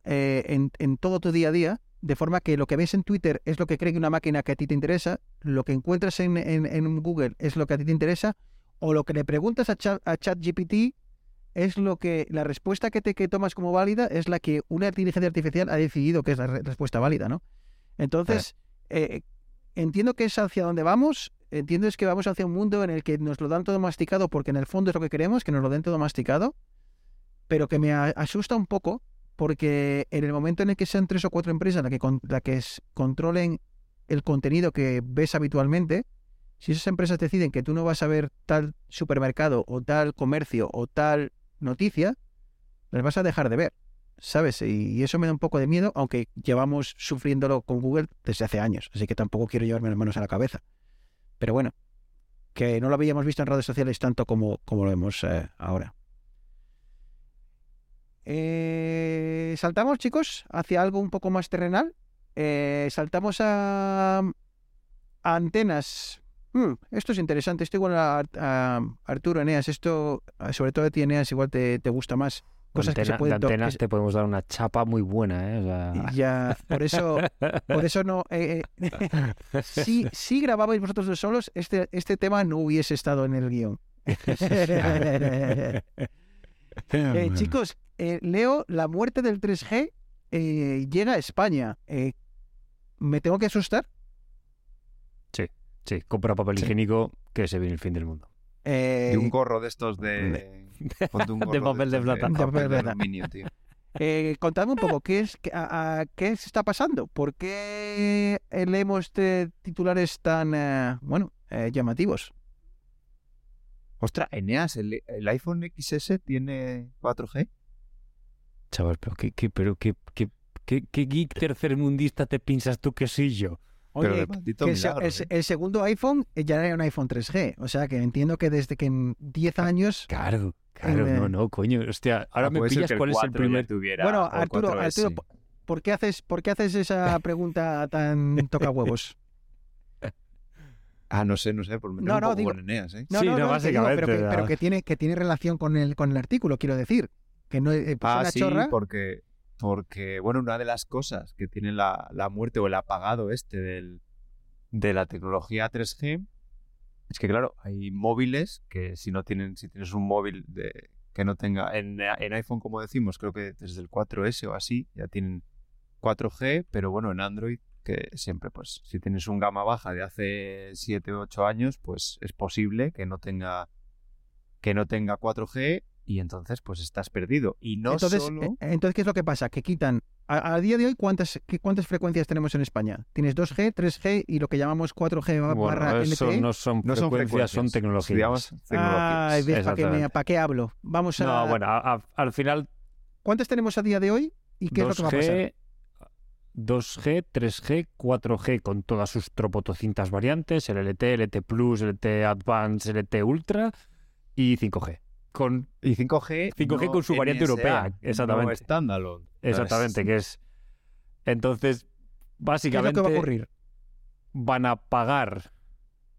eh, en, en todo tu día a día, de forma que lo que ves en Twitter es lo que cree que una máquina que a ti te interesa, lo que encuentras en, en- en Google es lo que a ti te interesa, o lo que le preguntas a, Chat- a ChatGPT es lo que la respuesta que te que tomas como válida es la que una inteligencia artificial ha decidido que es la re- respuesta válida, ¿no? Entonces, eh, entiendo que es hacia donde vamos, entiendo es que vamos hacia un mundo en el que nos lo dan todo masticado porque en el fondo es lo que queremos, que nos lo den todo masticado, pero que me asusta un poco porque en el momento en el que sean tres o cuatro empresas las que, con- la que controlen el contenido que ves habitualmente, si esas empresas deciden que tú no vas a ver tal supermercado o tal comercio o tal noticia, las vas a dejar de ver, ¿sabes? Y, eso me da un poco de miedo, aunque llevamos sufriéndolo con Google desde hace años, así que tampoco quiero llevarme las manos a la cabeza. Pero bueno, que no lo habíamos visto en redes sociales tanto como, como lo vemos eh, ahora. Eh, saltamos, chicos, hacia algo un poco más terrenal. Eh, saltamos a antenas. Hmm, esto es interesante. Esto igual a, a Arturo Eneas. Esto, a- sobre todo a ti, Eneas, igual te, te gusta más. Cosas que se Antena- pueden de antenas te podemos dar una chapa muy buena, ¿eh? O sea, y Ya, por eso, por eso no. eh, eh, <laughs> si, si grababais vosotros dos solos, este, este tema no hubiese estado en el guion. <laughs> Eh, chicos, eh, leo la muerte del 3G eh, llega a España. ¿Me tengo que asustar? Sí, compra papel Sí. higiénico que se viene el fin del mundo. Eh, Y un gorro de estos de... ponte un <laughs> De gorro papel de plata. De papel de plata. aluminio, tío. eh, contadme un poco, ¿qué, es, qué, a- a- ¿qué se está pasando? ¿Por qué leemos este titulares tan, eh, bueno, eh, llamativos? Ostras, Eneas, ¿el, el iPhone XS tiene 4G? Chaval, pero qué, qué, pero qué, qué, qué, qué geek tercermundista te piensas tú que soy yo. Pero Oye, de maldito que el, se- milagro, el- ¿eh? el segundo iPhone eh, ya era un iPhone 3G. O sea que entiendo que desde que en 10 años. Claro, claro, Eh, no, no, coño. Hostia, ahora Ah, me pillas cuál es el 4 ya primer. tuviera- Bueno, Arturo, 4S. Arturo, ¿por- ¿por qué haces, por qué haces esa <laughs> pregunta tan toca huevos? Ah, no sé, no sé, por meter No, un no, poco digo- con Eneas, ¿eh? No, Sí, no, no, que digo, pero, que, básicamente, pero ya. que tiene, que tiene relación con el, con el artículo, quiero decir. Que no eh, pues Ah, una sí, chorra. porque, porque, bueno, una de las cosas que tiene la, la muerte o el apagado este del, de la tecnología 3G Es que claro, hay móviles que si no tienen, si tienes un móvil de, que no tenga, en, iPhone como decimos, creo que desde el 4S o así, ya tienen 4G, pero bueno, en Android que siempre, pues, si tienes un gama baja de hace 7 o 8 años, pues es posible que no tenga que no tenga 4G y entonces pues estás perdido. Y no entonces, solo... eh, entonces, ¿qué es lo que pasa? Que quitan. A, a día de hoy, ¿cuántas, qué- ¿cuántas frecuencias tenemos en España? Tienes 2G, 3G y lo que llamamos 4G ba- Bueno, barra eso LTE. no son no son frecuencias, son frecuencias, tecnologías. digamos, tecnologías. Ay, ¿ves para qué, pa' qué hablo? Vamos a. No, bueno, a- a- al final ¿Cuántas tenemos a día de hoy? ¿Y qué es lo que va a pasar? 2G, 2G, 3G, 4G con todas sus tropotocientas variantes, el LTE, LTE Plus, LTE Advance, LTE Ultra y 5G. Con Y 5G. 5G con su variante NSA, europea, exactamente. No standalone. exactamente, que es entonces ¿Qué es lo básicamente que va a ocurrir? van a pagar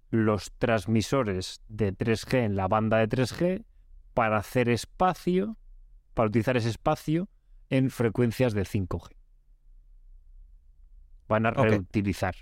los transmisores de 3G en la banda de 3G para hacer espacio, para utilizar ese espacio en frecuencias de 5G. Van a reutilizar.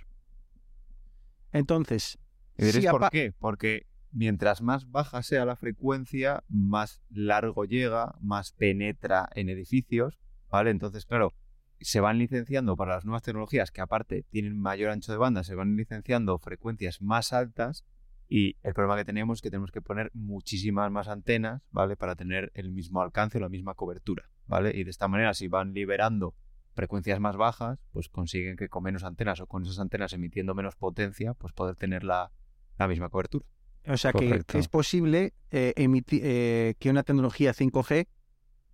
Entonces, ¿Y diréis si por qué? Porque mientras más baja sea la frecuencia, más largo llega, más penetra en edificios, ¿vale? Entonces, claro, se van licenciando para las nuevas tecnologías que aparte tienen mayor ancho de banda, se van licenciando frecuencias más altas y el problema que tenemos es que tenemos que poner muchísimas más antenas, ¿vale? Para tener el mismo alcance o la misma cobertura, ¿vale? Y de esta manera, si van liberando frecuencias más bajas, pues consiguen que con menos antenas o con esas antenas emitiendo menos potencia, pues poder tener la, la misma cobertura. O sea que es posible eh, emiti- eh, que una tecnología 5G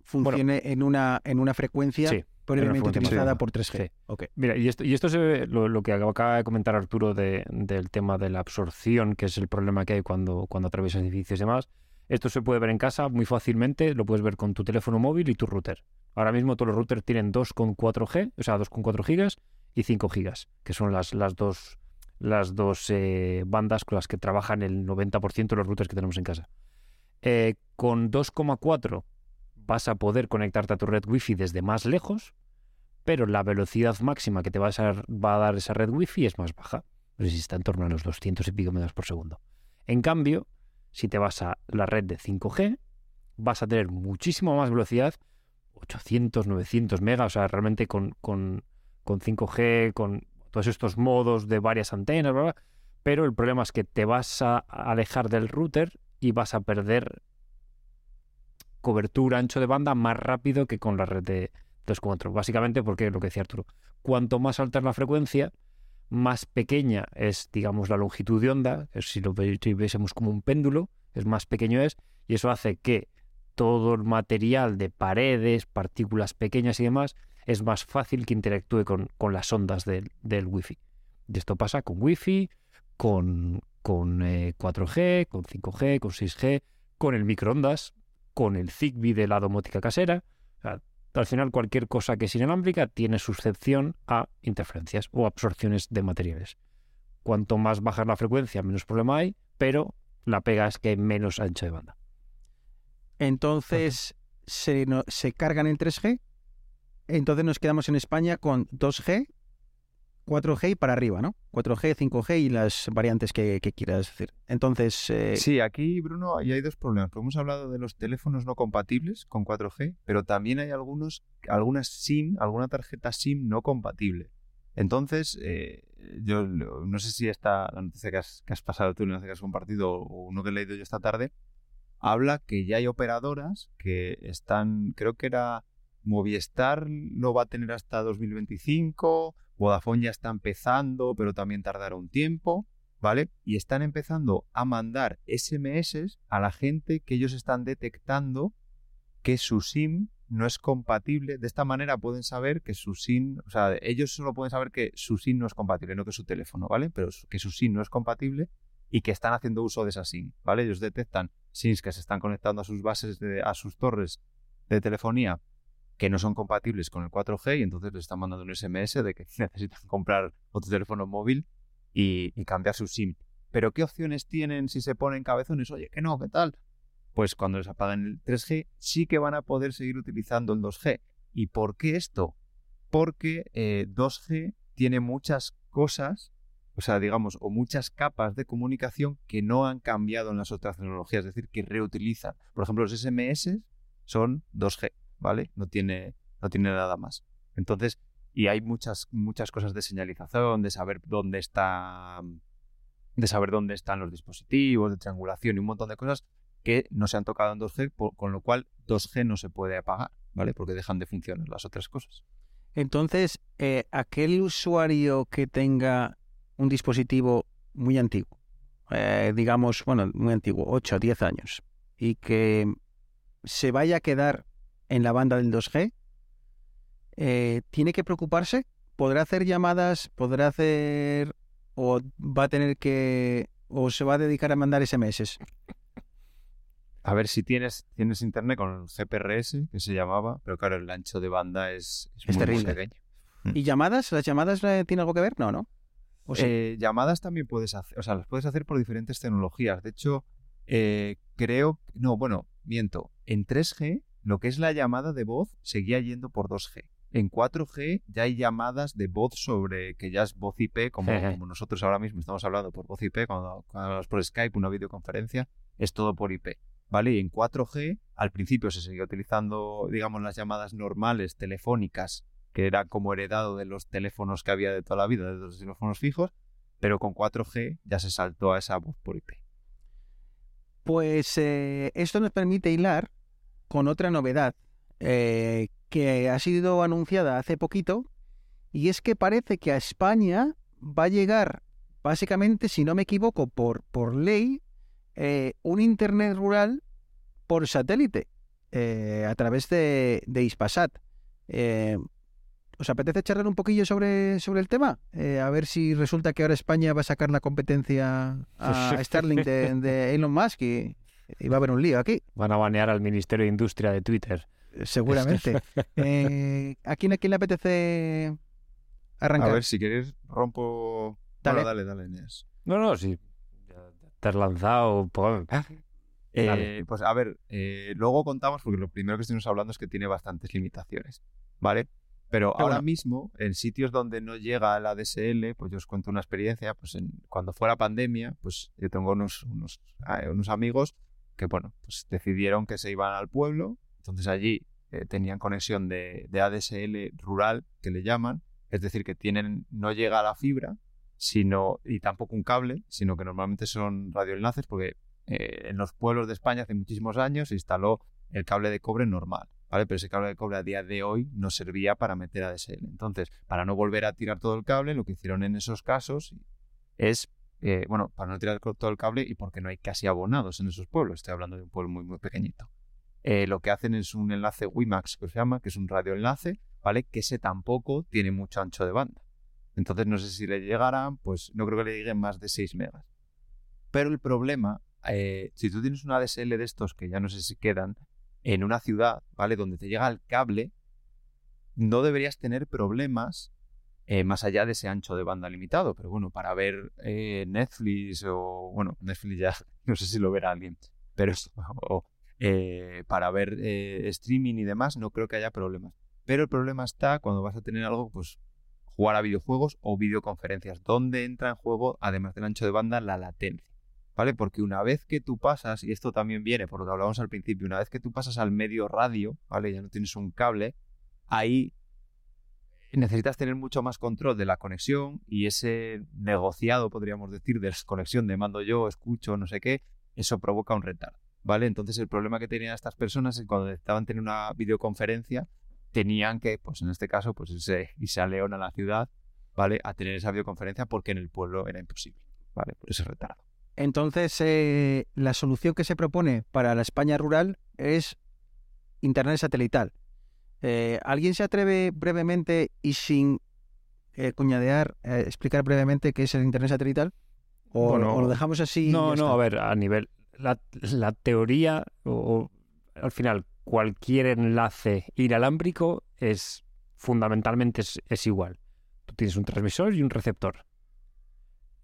funcione en, una, en una frecuencia Sí, previamente utilizada por 3G. Sí. Ok. Mira, y esto, y esto se ve, lo, lo que acaba de comentar Arturo de- del tema de la absorción, que es el problema que hay cuando, cuando atraviesas edificios y demás. Esto se puede ver en casa muy fácilmente, lo puedes ver con tu teléfono móvil y tu router. Ahora mismo todos los routers tienen 2,4G, o sea, 2,4 gigas y 5 gigas, que son las, las dos, las dos eh, bandas con las que trabajan el 90% de los routers que tenemos en casa. Eh, con 2,4 vas a poder conectarte a tu red Wi-Fi desde más lejos, pero la velocidad máxima que te va a, dar- esa red Wi-Fi es más baja. No sé si está en torno a los 200 y pico metros por segundo. En cambio, si te vas a la red de 5G, vas a tener muchísima más velocidad, 800, 900 megas, o sea, realmente con, con, con 5G, con todos estos modos de varias antenas, bla, bla, pero el problema es que te vas a alejar del router y vas a perder cobertura ancho de banda más rápido que con la red de 2,4. Básicamente porque lo que decía Arturo, cuanto más alta es la frecuencia, más pequeña es, digamos, la longitud de onda, si lo viésemos como un péndulo, es más pequeño es, y eso hace que todo el material de paredes, partículas pequeñas y demás, es más fácil que interactúe con, con las ondas del, del Wi-Fi. Y esto pasa con Wi-Fi, con, con eh, 4G, con 5G, con 6G, con el microondas, con el Zigbee de la domótica casera. O sea, al final, cualquier cosa que es inalámbrica tiene suscepción a interferencias o absorciones de materiales. Cuanto más baja la frecuencia, menos problema hay, pero la pega es que hay menos ancho de banda. Entonces, se, no- se cargan en 3G. Entonces nos quedamos en España con 2G, 4G y para arriba, ¿no? 4G, 5G y las variantes que, que quieras decir. Entonces, eh, Sí, aquí, Bruno, hay dos problemas. Porque hemos hablado de los teléfonos no compatibles con 4G, pero también hay algunos, algunas SIM, alguna tarjeta SIM no compatible. Entonces, eh, yo no sé si esta, la noticia que has, que has pasado tú, la noticia que has compartido, o uno que he leído yo esta tarde, habla que ya hay operadoras que están, creo que era Movistar lo va a tener hasta 2025, Vodafone ya está empezando, pero también tardará un tiempo. ¿vale? Y están empezando a mandar SMS a la gente que ellos están detectando que su SIM no es compatible. De esta manera pueden saber que su SIM, o sea, ellos solo pueden saber que su SIM no es compatible, no que su teléfono, ¿vale? Pero que su SIM no es compatible y que están haciendo uso de esa SIM, ¿vale? Ellos detectan SIMs que se están conectando a sus bases, de, a sus torres de telefonía que no son compatibles con el 4G y entonces les están mandando un SMS de que <laughs> necesitan comprar otro teléfono móvil y, cambiar su SIM. Pero ¿qué opciones tienen si se ponen cabezones? Oye, que no, ¿qué tal? Pues cuando les apaguen el 3G sí que van a poder seguir utilizando el 2G. ¿Y por qué esto? Porque eh, 2G tiene muchas cosas o sea, digamos, o muchas capas de comunicación que no han cambiado en las otras tecnologías, es decir, que reutilizan. Por ejemplo, los SMS son 2G, ¿vale? No tiene, no tiene nada más. Entonces, y hay muchas, muchas cosas de señalización, de saber dónde está, de saber dónde están los dispositivos, de triangulación y un montón de cosas que no se han tocado en 2G, por- con lo cual 2G no se puede apagar, ¿vale? Porque dejan de funcionar las otras cosas. Entonces, eh, aquel usuario que tenga un dispositivo muy antiguo, eh, digamos, bueno, muy antiguo, 8 o 10 años, y que se vaya a quedar en la banda del 2G, eh, ¿tiene que preocuparse? ¿Podrá hacer llamadas? ¿Podrá hacer... o va a tener que... o se va a dedicar a mandar SMS? A ver si tienes, tienes internet con el GPRS, que se llamaba, pero claro, el ancho de banda es, Es muy, muy terrible. pequeño. ¿Y llamadas? ¿Las llamadas tienen algo que ver? No, ¿no? ¿O sí? Eh, llamadas también puedes hacer, o sea, las puedes hacer por diferentes tecnologías. De hecho, eh, creo, no, bueno, miento, en 3G lo que es la llamada de voz seguía yendo por 2G. En 4G ya hay llamadas de voz sobre que ya es voz IP, <laughs> como, nosotros ahora mismo estamos hablando por voz IP, cuando, cuando hablamos por Skype, una videoconferencia, es todo por IP. ¿Vale? Y en 4G, al principio se seguía utilizando, digamos, las llamadas normales, telefónicas, que era como heredado de los teléfonos que había de toda la vida, de los teléfonos fijos, pero con 4G ya se saltó a esa voz por IP. Pues eh, esto nos permite hilar con otra novedad eh, que ha sido anunciada hace poquito y es que parece que a España va a llegar, básicamente, si no me equivoco, por, por ley, eh, un Internet rural por satélite eh, a través de, de Ispasat. ¿Os apetece charlar un poquillo sobre, sobre el tema? Eh, a ver si resulta que ahora España va a sacar la competencia a <laughs> Starlink de, de Elon Musk y, y va a haber un lío aquí, Van a banear al Ministerio de Industria de Twitter. eh, seguramente. <laughs> Eh, ¿a, quién, ¿A quién le apetece A arrancar? ver, si quieres, rompo. Dale. Bueno, dale, dale, Inés. No, no, sí. Te has lanzado. pues, Eh, pues a ver, eh, luego contamos, porque lo primero que estuvimos hablando es que tiene bastantes limitaciones, ¿vale? Pero Pero ahora bueno. mismo, en sitios donde no llega la DSL, pues yo os cuento una experiencia, pues en- cuando fue la pandemia, pues yo tengo unos, unos, ah, unos amigos que, bueno, pues decidieron que se iban al pueblo, entonces allí eh, tenían conexión de, ADSL rural, que le llaman, es decir, que tienen, no llega la fibra, sino, y tampoco un cable, sino que normalmente son radioenlaces, porque eh, en los pueblos de España hace muchísimos años se instaló el cable de cobre normal, ¿vale? Pero ese cable de cobre a día de hoy no servía para meter ADSL. Entonces, para no volver a tirar todo el cable, lo que hicieron en esos casos es, eh, bueno, para no tirar todo el cable y porque no hay casi abonados en esos pueblos, estoy hablando de un pueblo muy, muy pequeñito. Eh, lo que hacen es un enlace WiMAX, que se llama, que es un radioenlace, ¿vale? Que ese tampoco tiene mucho ancho de banda. Entonces, no sé si le llegarán, pues no creo que le lleguen más de 6 megas. Pero el problema, eh, si tú tienes una ADSL de estos que ya no sé si quedan, en una ciudad, ¿vale? Donde te llega el cable, no deberías tener problemas eh, más allá de ese ancho de banda limitado. Pero bueno, para ver eh, Netflix o, bueno, Netflix ya <laughs> no sé si lo verá alguien, pero <laughs> o, eh, para ver streaming y demás, no creo que haya problemas. Pero el problema está cuando vas a tener algo, pues jugar a videojuegos o videoconferencias, donde entra en juego, además del ancho de banda, la latencia. ¿Vale? Porque una vez que tú pasas, y esto también viene por lo que hablábamos al principio, una vez que tú pasas al medio radio, ¿vale? Ya no tienes un cable, ahí necesitas tener mucho más control de la conexión y ese negociado, podríamos decir, de desconexión de mando yo, escucho, no sé qué, eso provoca un retardo, ¿vale? Entonces el problema que tenían estas personas es cuando necesitaban tener una videoconferencia, tenían que, pues en este caso, pues irse a León, a la ciudad, ¿vale? A tener esa videoconferencia porque en el pueblo era imposible, ¿vale? Por ese retardo. Entonces, eh, la solución que se propone para la España rural es Internet satelital. Eh, ¿Alguien se atreve brevemente y sin eh, cuñadear, eh, explicar brevemente qué es el Internet satelital? ¿O, Bueno, o lo dejamos así? no, no, a ver, a nivel. La, la teoría, o, o, al final, cualquier enlace inalámbrico es fundamentalmente es, es igual. Tú tienes un transmisor y un receptor.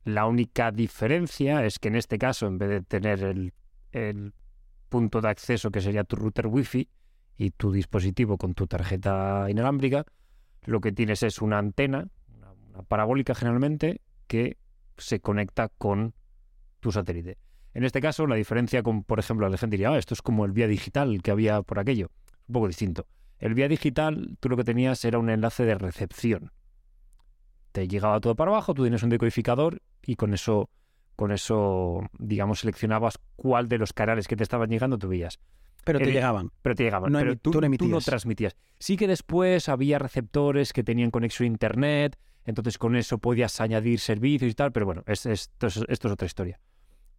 La única diferencia es que en este caso, en vez de tener el, el punto de acceso que sería tu router wifi y tu dispositivo con tu tarjeta inalámbrica, lo que tienes es una antena, una, parabólica generalmente, que se conecta con tu satélite. En este caso, la diferencia con, por ejemplo, la gente diría, ah, esto es como el vía digital que había por aquello. Un poco distinto. El vía digital, tú lo que tenías era un enlace de recepción. Te llegaba todo para abajo, tú tienes un decodificador y con eso, con eso, digamos, seleccionabas cuál de los canales que te estaban llegando tú veías. Pero te llegaban. Pero te llegaban. No pero tú, tú no tú no emitías. transmitías. Sí que después había receptores que tenían conexión a internet, entonces con eso podías añadir servicios y tal, pero bueno, es- esto, es, esto es otra historia.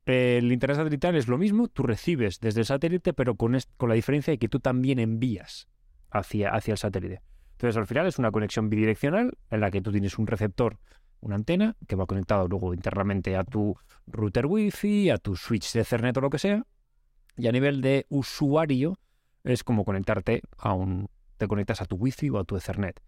El internet satelital es lo mismo, tú recibes desde el satélite, pero con la diferencia de que tú también envías hacia, hacia el satélite. Entonces al final es una conexión bidireccional en la que tú tienes un receptor, una antena, que va conectado luego internamente a tu router wifi, a tu switch de Ethernet o lo que sea, y a nivel de usuario es como conectarte a un... te conectas a tu wifi o a tu Ethernet.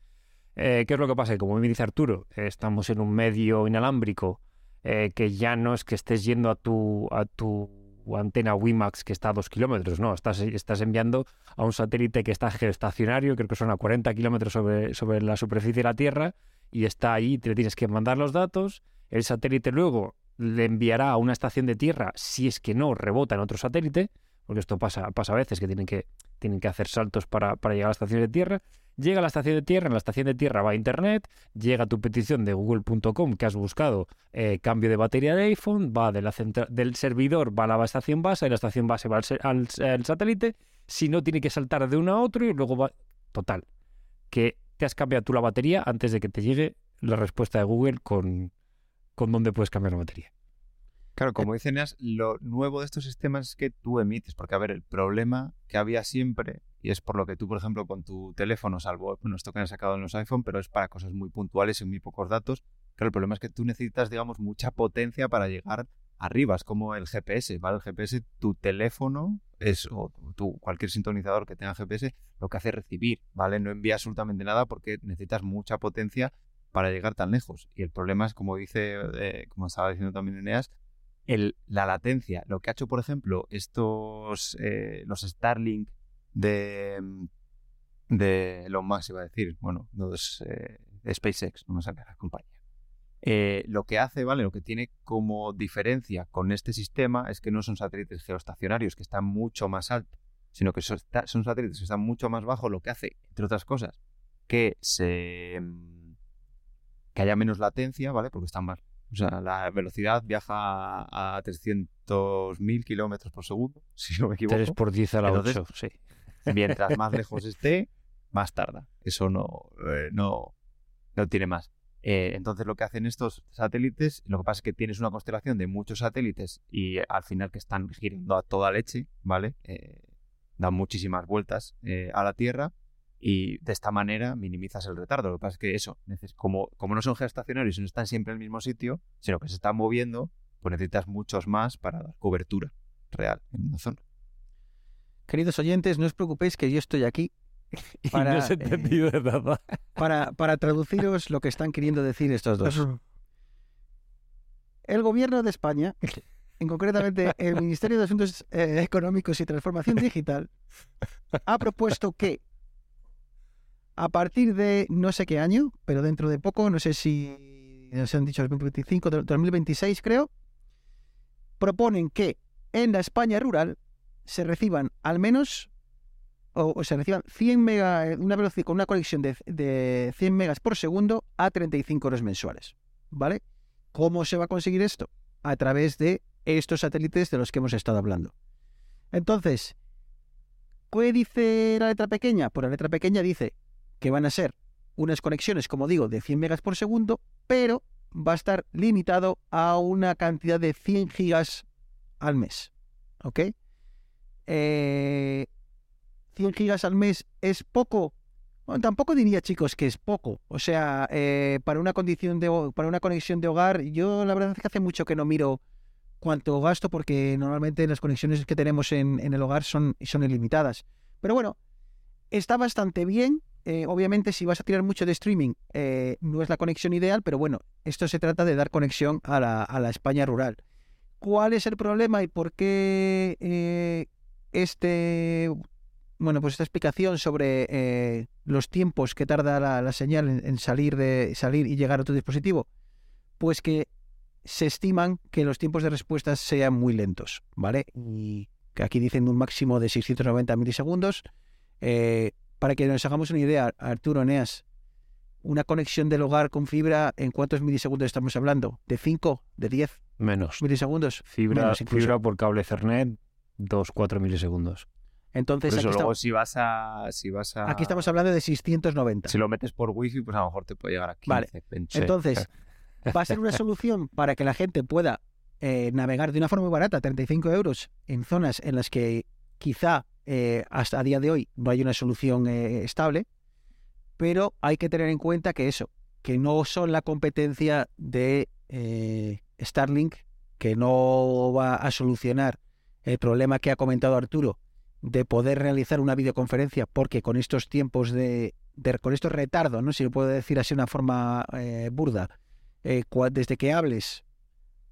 Eh, ¿Qué es lo que pasa? Como me dice Arturo, estamos en un medio inalámbrico eh, que ya no es que estés yendo a tu, a tu antena WiMAX que está a dos kilómetros, no, estás, estás enviando a un satélite que está geoestacionario, creo que son a 40 kilómetros sobre, sobre la superficie de la Tierra, y está ahí, te tienes que mandar los datos, el satélite luego le enviará a una estación de tierra si es que no rebota en otro satélite, porque esto pasa, pasa a veces que tienen que, tienen que hacer saltos para, para llegar a la estación de tierra. Llega a la estación de tierra, en la estación de tierra va a internet, llega tu petición de google.com que has buscado eh, cambio de batería de iPhone, va de la centra- del servidor, va a la estación base, y la estación base va al, al satélite, si no tiene que saltar de uno a otro y luego va... Total, que te has cambiado tú la batería antes de que te llegue la respuesta de Google con, con dónde puedes cambiar la batería. Claro, como dice Neas, lo nuevo de estos sistemas es que tú emites, porque a ver, el problema que había siempre, y es por lo que tú, por ejemplo, con tu teléfono, salvo, bueno, esto que han sacado en los iPhone, pero es para cosas muy puntuales y muy pocos datos, claro, el problema es que tú necesitas, digamos, mucha potencia para llegar arriba, es como el GPS, ¿vale? El GPS, tu teléfono es, o tu, cualquier sintonizador que tenga GPS, lo que hace es recibir, ¿vale? No envía absolutamente nada porque necesitas mucha potencia para llegar tan lejos. Y el problema es, como dice, eh, como estaba diciendo también Eneas, el, la latencia. Lo que ha hecho, por ejemplo, estos, eh, los Starlink de, de Elon Musk, iba a decir, bueno, los eh, de SpaceX, no me sale la compañía. Eh, lo que hace, ¿vale? Lo que tiene como diferencia con este sistema es que no son satélites geoestacionarios, que están mucho más altos, sino que son, son satélites que están mucho más bajo, lo que hace, entre otras cosas, que se mm, que haya menos latencia, ¿vale? Porque están más o sea, la velocidad viaja a 300.000 kilómetros por segundo, <laughs> si no me equivoco. 3 por 10 a la Entonces, 8, sí. <laughs> Mientras más <laughs> lejos esté, más tarda. Eso no, eh, no, no tiene más. Eh, entonces lo que hacen estos satélites, lo que pasa es que tienes una constelación de muchos satélites y eh, al final que están girando a toda leche, ¿vale? Eh, dan muchísimas vueltas eh, a la Tierra y de esta manera minimizas el retardo. Lo que pasa es que eso, como, como no son geoestacionarios y no están siempre en el mismo sitio, sino que se están moviendo, pues necesitas muchos más para dar cobertura real en una zona. Queridos oyentes, no os preocupéis que yo estoy aquí <laughs> Y Para, no os he entendido de nada. para, para traduciros lo que están queriendo decir estos dos. El gobierno de España, en concretamente el Ministerio de Asuntos eh, Económicos y Transformación Digital, ha propuesto que a partir de no sé qué año, pero dentro de poco, no sé si nos han dicho 2025, do- 2026 creo, proponen que en la España rural se reciban al menos o, se reciban 100 mega, una velocidad con una conexión de, de 100 megas por segundo a 35 euros mensuales. ¿Vale? ¿Cómo se va a conseguir esto? A través de estos satélites de los que hemos estado hablando. Entonces, ¿qué dice la letra pequeña? Pues la letra pequeña dice que van a ser unas conexiones, como digo, de 100 megas por segundo, pero va a estar limitado a una cantidad de 100 gigas al mes. ¿Ok? Eh, 100 gigas al mes es poco. Bueno, tampoco diría, chicos, que es poco. O sea, eh, para una condición de para una conexión de hogar, yo la verdad es que hace mucho que no miro cuánto gasto, porque normalmente las conexiones que tenemos en, en el hogar son, son ilimitadas. Pero bueno, está bastante bien. Eh, obviamente, si vas a tirar mucho de streaming, eh, no es la conexión ideal, pero bueno, esto se trata de dar conexión a la, España rural. ¿Cuál es el problema y por qué eh, este bueno, pues esta explicación sobre los tiempos que tarda la, señal en, salir de salir y llegar a tu dispositivo, pues que se estiman que los tiempos de respuesta sean muy lentos, ¿vale? Y que aquí dicen un máximo de 690 milisegundos. Para que nos hagamos una idea, Arturo Neas, una conexión del hogar con fibra, ¿en cuántos milisegundos estamos hablando? ¿De 5? ¿De 10 Menos. milisegundos? Fibra, Menos incluso. fibra por cable Ethernet, 2-4 milisegundos. Entonces, Por eso aquí, luego si vas a... Si vas a... aquí estamos hablando de 690. Si lo metes por wifi, pues a lo mejor te puede llegar a 15, Vale. 20. Entonces, <laughs> va a ser una solución para que la gente pueda eh, navegar de una forma muy barata, 35 euros, en zonas en las que quizá eh, hasta a día de hoy no hay una solución eh, estable, pero hay que tener en cuenta que eso, que no son la competencia de eh, Starlink, que no va a solucionar el problema que ha comentado Arturo de poder realizar una videoconferencia, porque con estos tiempos de, con estos retardos, ¿no? si lo puedo decir así de una forma eh, burda, eh, desde que hables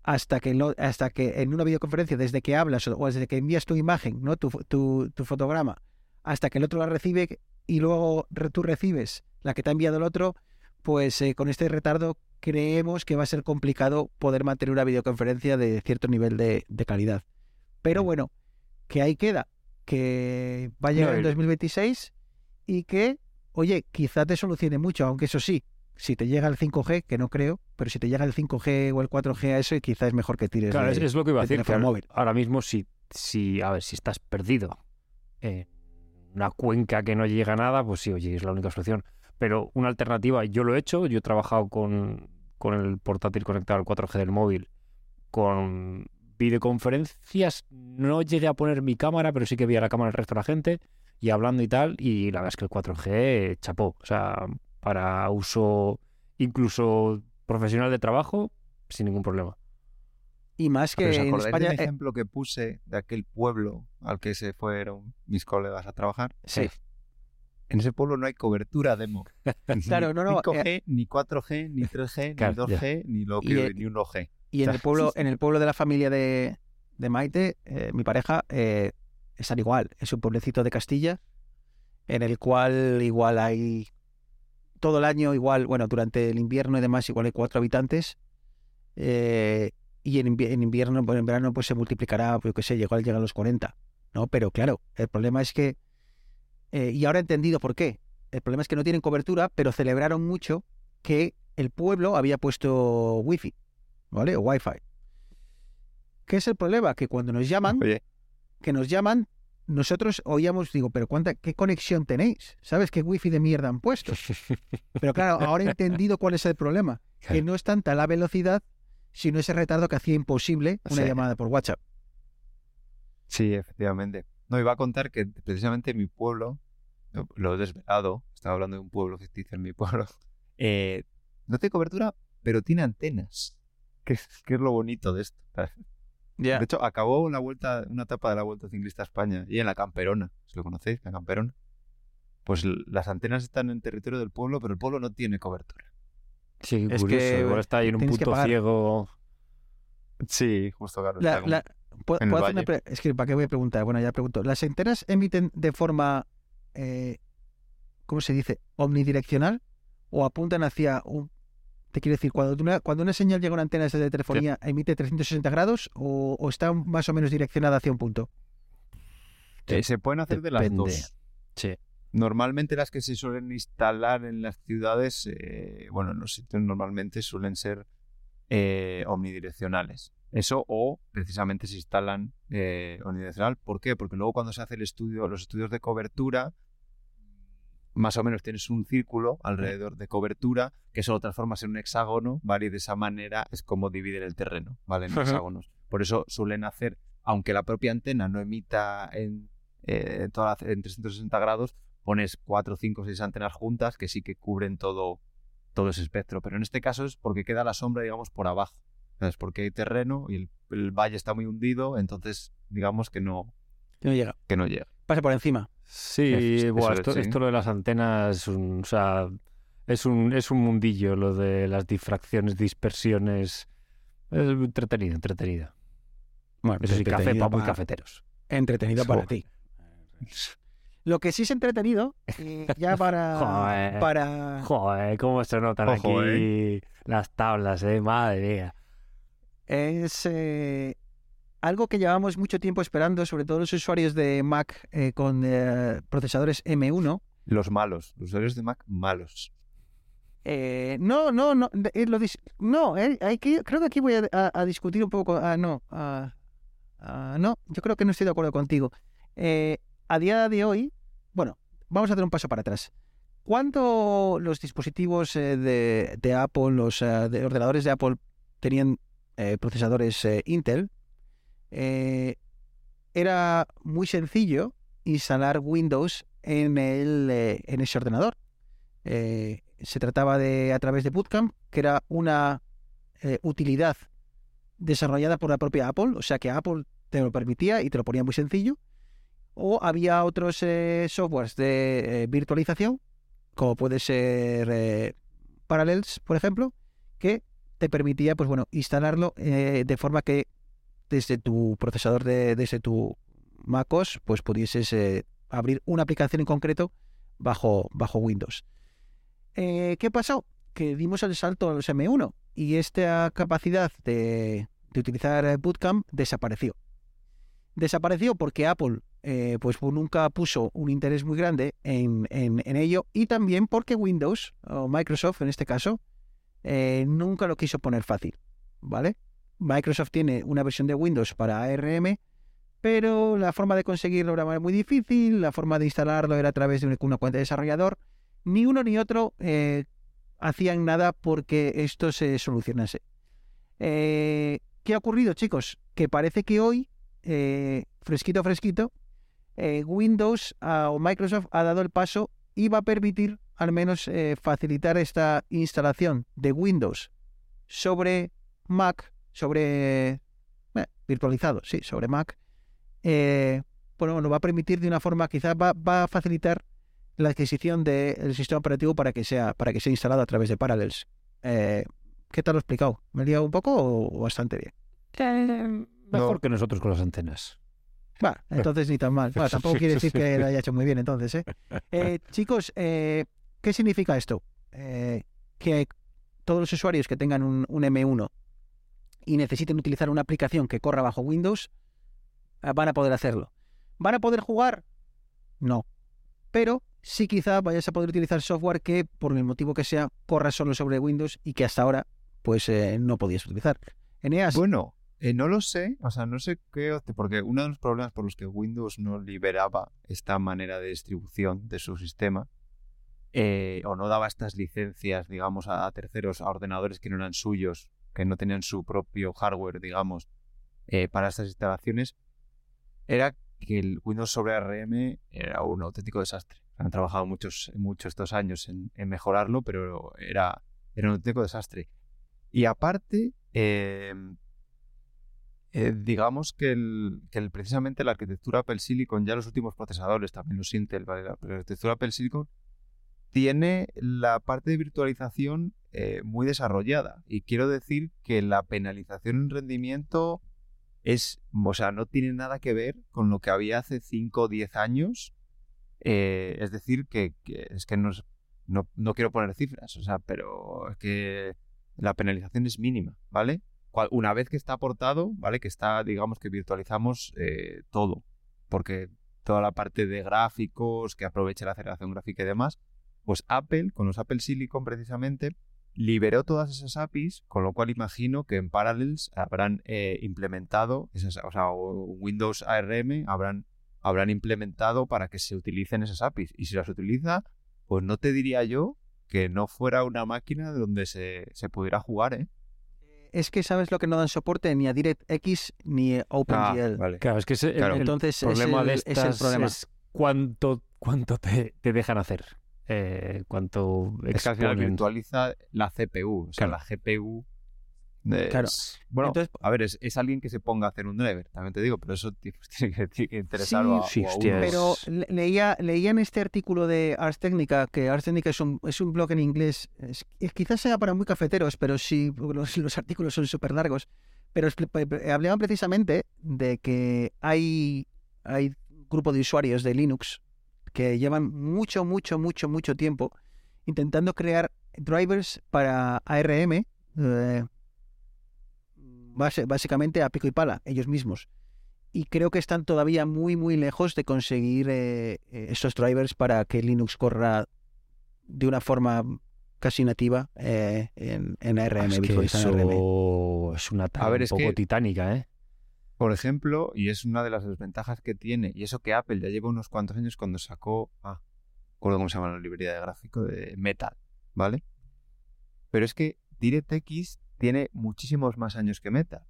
hasta que, no- hasta que en una videoconferencia, desde que hablas o, desde que envías tu imagen, ¿no? tu, tu, tu fotograma, hasta que el otro la recibe y luego re- tú recibes la que te ha enviado el otro, pues eh, con este retardo creemos que va a ser complicado poder mantener una videoconferencia de cierto nivel de, de calidad. Pero bueno, que ahí queda, que va a llegar No, en y- 2026 y que, oye, quizá te solucione mucho, aunque eso sí, si te llega el 5G, que no creo, pero si te llega el 5G o el 4G a eso, quizá es mejor que tires Claro, de- es, es lo que iba a de decir. Ahora, móvil. ahora mismo, si, si, a ver, si estás perdido en una cuenca que no llega a nada, pues sí, oye, es la única solución. Pero una alternativa, yo lo he hecho, yo he trabajado con, con el portátil conectado al 4G del móvil, con videoconferencias, no llegué a poner mi cámara, pero sí que veía la cámara del resto de la gente y hablando y tal, y la verdad es que el 4G chapó, o sea, para uso incluso profesional de trabajo, sin ningún problema. Y más que Pero ¿os en España... del eh, ejemplo que puse de aquel pueblo al que se fueron mis colegas a trabajar? sí, En ese pueblo no hay cobertura demo. <laughs> Claro, no, no, Ni 5G, ni 4G, ni 3G, Claro, ni 2G, ni, lo que, eh, ni 1G. y en el pueblo, en el pueblo de la familia de, de Maite, eh, mi pareja, eh, están igual. Es un pueblecito de Castilla, en el cual igual hay todo el año, igual, bueno, durante el invierno y demás, igual hay cuatro habitantes. eh, y en, en invierno, bueno, en verano, pues se multiplicará, pues, yo qué sé, igual llega a los 40. ¿no? Pero claro, el problema es que. eh, y ahora he entendido por qué. El problema es que no tienen cobertura, pero celebraron mucho que el pueblo había puesto wifi, ¿vale? O wifi. ¿Qué es el problema? Que cuando nos llaman, Oye, que nos llaman, nosotros oíamos, digo, pero ¿cuánta, ¿qué conexión tenéis? ¿Sabes qué wifi de mierda han puesto? <laughs> Pero claro, ahora he entendido cuál es el problema. Que no es tanta la velocidad, sino ese retardo que hacía imposible una Sí. llamada por WhatsApp. sí, efectivamente. No, iba a contar que precisamente en mi pueblo, lo- lo he desvelado, estaba hablando de un pueblo ficticio en mi pueblo, <laughs> eh, no tiene cobertura, pero tiene antenas. Que es, que es lo bonito de esto. De hecho, acabó la vuelta, una etapa de la Vuelta Ciclista a España y en la Camperona, si lo conocéis, la Camperona. Pues las antenas están en territorio del pueblo, pero el pueblo no tiene cobertura. Sí, Es curioso. que Igual está ahí en un punto ciego. Sí, justo claro. La- está como- la- ¿puedo- puedo hacer una es que, ¿para qué voy a preguntar? Bueno, ya pregunto. ¿Las antenas emiten de forma, eh, ¿cómo se dice? ¿Omnidireccional? ¿O apuntan hacia un... Te quiero decir, cuando una, cuando una señal llega a una antena de telefonía, ¿emite 360 grados o, o está más o menos direccionada hacia un punto? Eh, se pueden hacer de las dos. Sí. Normalmente las que se suelen instalar en las ciudades, eh, bueno, en los sitios normalmente suelen ser eh, omnidireccionales. Eso o precisamente se instalan eh, omnidireccional. ¿Por qué? Porque luego cuando se hace el estudio, los estudios de cobertura, más o menos tienes un círculo alrededor de cobertura que eso lo transformas en un hexágono, ¿vale? Y de esa manera es como dividen el terreno, ¿vale? En hexágonos. Por eso suelen hacer, aunque la propia antena no emita en, eh, toda la- en 360 grados, pones 4, 5, 6 antenas juntas que sí que cubren todo, todo ese espectro. Pero en este caso es porque queda la sombra, digamos, por abajo. ¿Sabes? Porque hay terreno y el, el valle está muy hundido, entonces digamos que no, Que no llega. que no llega. Pasa por encima. Sí, buah, eso esto, sí. esto lo de las antenas es un, o sea, es un, es un mundillo lo de las difracciones, dispersiones. Es entretenido, entretenido. Bueno, Eso sí, café para muy cafeteros. Entretenido para ti. Lo que sí es entretenido, y ya <laughs> para... Joder. para... Joder, cómo se notan Ojo, aquí las tablas, eh, madre mía. es eh, algo que llevamos mucho tiempo esperando, sobre todo los usuarios de Mac eh, con eh, procesadores M1. Los malos, los usuarios de Mac malos. Eh, no, no, no, eh, lo no, eh, hay que- creo que aquí voy a, a- a discutir un poco. ah, no, ah, ah, no, yo creo que no estoy de acuerdo contigo. A día de hoy, bueno, vamos a hacer un paso para atrás. Cuando los dispositivos de, de Apple, los de ordenadores de Apple tenían procesadores Intel, eh, era muy sencillo instalar Windows en, el, eh, en ese ordenador. Eh, se trataba de a través de Bootcamp, que era una utilidad desarrollada por la propia Apple, o sea que Apple te lo permitía y te lo ponía muy sencillo. O había otros softwares de virtualización, como puede ser Parallels, por ejemplo, que te permitía, pues bueno, instalarlo de forma que desde tu procesador de, desde tu MacOS, pues pudieses eh, abrir una aplicación en concreto bajo, Windows. Eh, ¿Qué pasó? Que dimos el salto a los M1 y esta capacidad de, utilizar Bootcamp desapareció. Desapareció porque Apple eh, pues nunca puso un interés muy grande en, ello y también porque Windows o Microsoft en este caso nunca lo quiso poner fácil, ¿vale? Microsoft tiene una versión de Windows para ARM, pero la forma de conseguirlo era muy difícil, la forma de instalarlo era a través de una cuenta de desarrollador. Ni uno ni otro eh, hacían nada porque esto se solucionase. Eh, ¿Qué ha ocurrido, chicos? Que parece que hoy, eh, fresquito, fresquito, Windows ah, o Microsoft ha dado el paso y va a permitir al menos facilitar esta instalación de Windows sobre Mac, sobre eh, virtualizado, sí, sobre Mac. Eh, bueno, lo va a permitir de una forma, quizás va, va a facilitar la adquisición del sistema operativo para que sea para que sea instalado a través de Parallels. Eh, ¿Qué tal lo he explicado? ¿Me he liado un poco o bastante bien? Mejor No. que nosotros con las antenas. Va, entonces ni tan mal. Bueno, tampoco quiere decir que lo haya hecho muy bien entonces, ¿eh? Eh, <laughs> chicos, eh, ¿qué significa esto? Eh, que todos los usuarios que tengan un, un M1 y necesiten utilizar una aplicación que corra bajo Windows, eh, van a poder hacerlo. ¿Van a poder jugar? No. Pero sí quizá vayas a poder utilizar software que, por el motivo que sea, corra solo sobre Windows y que hasta ahora pues eh, no podías utilizar. Eneas, Bueno, eh, no lo sé, o sea, no sé qué, porque uno de los problemas por los que Windows no liberaba esta manera de distribución de su sistema, eh, o no daba estas licencias, digamos, a terceros, a ordenadores que no eran suyos, que no tenían su propio hardware, digamos, eh, para estas instalaciones, era que el Windows sobre ARM era un auténtico desastre. Han trabajado muchos, muchos estos años en, mejorarlo, pero era, era un auténtico desastre. Y aparte, eh, eh, digamos que, el, precisamente la arquitectura Apple Silicon, ya los últimos procesadores, también los Intel, la arquitectura Apple Silicon, tiene la parte de virtualización eh, muy desarrollada. Y quiero decir que la penalización en rendimiento es, o sea, no tiene nada que ver con lo que había hace 5 o 10 años. Eh, es decir, que, es que no, no, no quiero poner cifras, o sea, pero es que la penalización es mínima, ¿vale? Una vez que está aportado, ¿vale? Que está, digamos que virtualizamos eh, todo, porque toda la parte de gráficos, que aproveche la aceleración gráfica y demás, pues Apple, con los Apple Silicon precisamente, liberó todas esas APIs, con lo cual imagino que en Parallels habrán eh, implementado, esas, o sea, o Windows ARM habrán, habrán implementado para que se utilicen esas APIs. Y si las utiliza, pues no te diría yo que no fuera una máquina donde se, se pudiera jugar, ¿eh? es que sabes lo que no dan soporte ni a DirectX ni a OpenGL. Ah, vale. Claro, es que ese- el- Claro. el, Entonces, problema es el, de es el estas problema. es cuánto, cuánto te, te dejan hacer. Eh, cuánto Es que al final virtualiza la CPU. O sea, Claro. la GPU. es- Claro. Bueno, Entonces- a ver, es, es alguien que se ponga a hacer un driver, también te digo, pero eso ti- pues, <laughs> tiene que, tiene que interesar Sí, o a, sí, a. Pero leía, leía en este artículo de Ars Technica, que Ars Technica es un, es un blog en inglés, es- es- quizás sea para muy cafeteros, pero sí, <laughs> los, los artículos son súper largos, pero hablaban precisamente de que hay, hay un grupo de usuarios de Linux que llevan mucho, mucho, mucho, mucho tiempo intentando crear drivers para ARM, eh, base- básicamente a pico y pala, ellos mismos. Y creo que están todavía muy, muy lejos de conseguir eh, estos drivers para que Linux corra de una forma casi nativa eh, en, en ARM, Ah, es que ARM. eso es una tarea un poco que- titánica, ¿eh? Por ejemplo, y es una de las desventajas que tiene, y eso que Apple ya lleva unos cuantos años cuando sacó, ah, recuerdo cómo se llama la librería de gráfico, de Metal, ¿vale? Pero es que DirectX tiene muchísimos más años que Metal.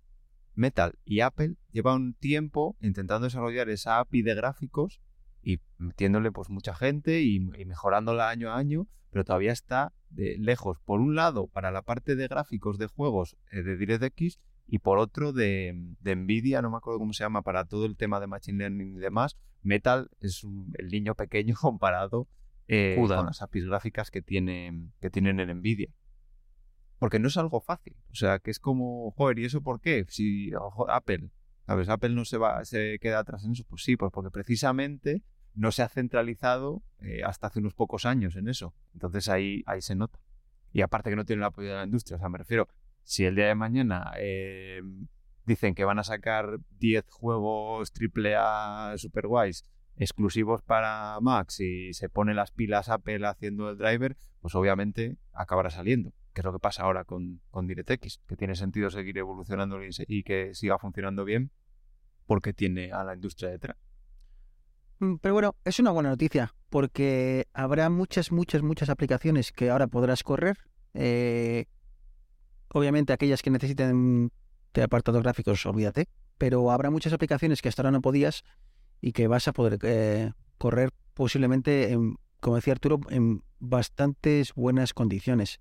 Metal y Apple llevan un tiempo intentando desarrollar esa API de gráficos y metiéndole pues mucha gente y, y mejorándola año a año, pero todavía está de lejos. Por un lado, para la parte de gráficos de juegos eh, de DirectX y por otro de, de Nvidia, no me acuerdo cómo se llama, para todo el tema de Machine Learning y demás. Metal es un- el niño pequeño <laughs> comparado eh, con las APIs gráficas que, tiene, que tienen en Nvidia. Porque no es algo fácil. O sea, que es como, joder, ¿y eso por qué? Si ojo, Apple, ¿sabes? Apple no se va, se queda atrás en eso. Pues sí, pues porque precisamente no se ha centralizado eh, hasta hace unos pocos años en eso. Entonces ahí, ahí se nota. Y aparte que no tiene el apoyo de la industria. O sea, me refiero, si el día de mañana eh, dicen que van a sacar 10 juegos AAA super guays exclusivos para Max y se pone las pilas Apple haciendo el driver, pues obviamente acabará saliendo. Que es lo que pasa ahora con, con DirectX, que tiene sentido seguir evolucionando y que siga funcionando bien porque tiene a la industria detrás. Mm, Pero bueno, es una buena noticia, porque habrá muchas, muchas, muchas aplicaciones que ahora podrás correr. Eh, obviamente aquellas que necesiten de apartados gráficos, olvídate, pero habrá muchas aplicaciones que hasta ahora no podías y que vas a poder eh, correr posiblemente, en, como decía Arturo, en bastantes buenas condiciones.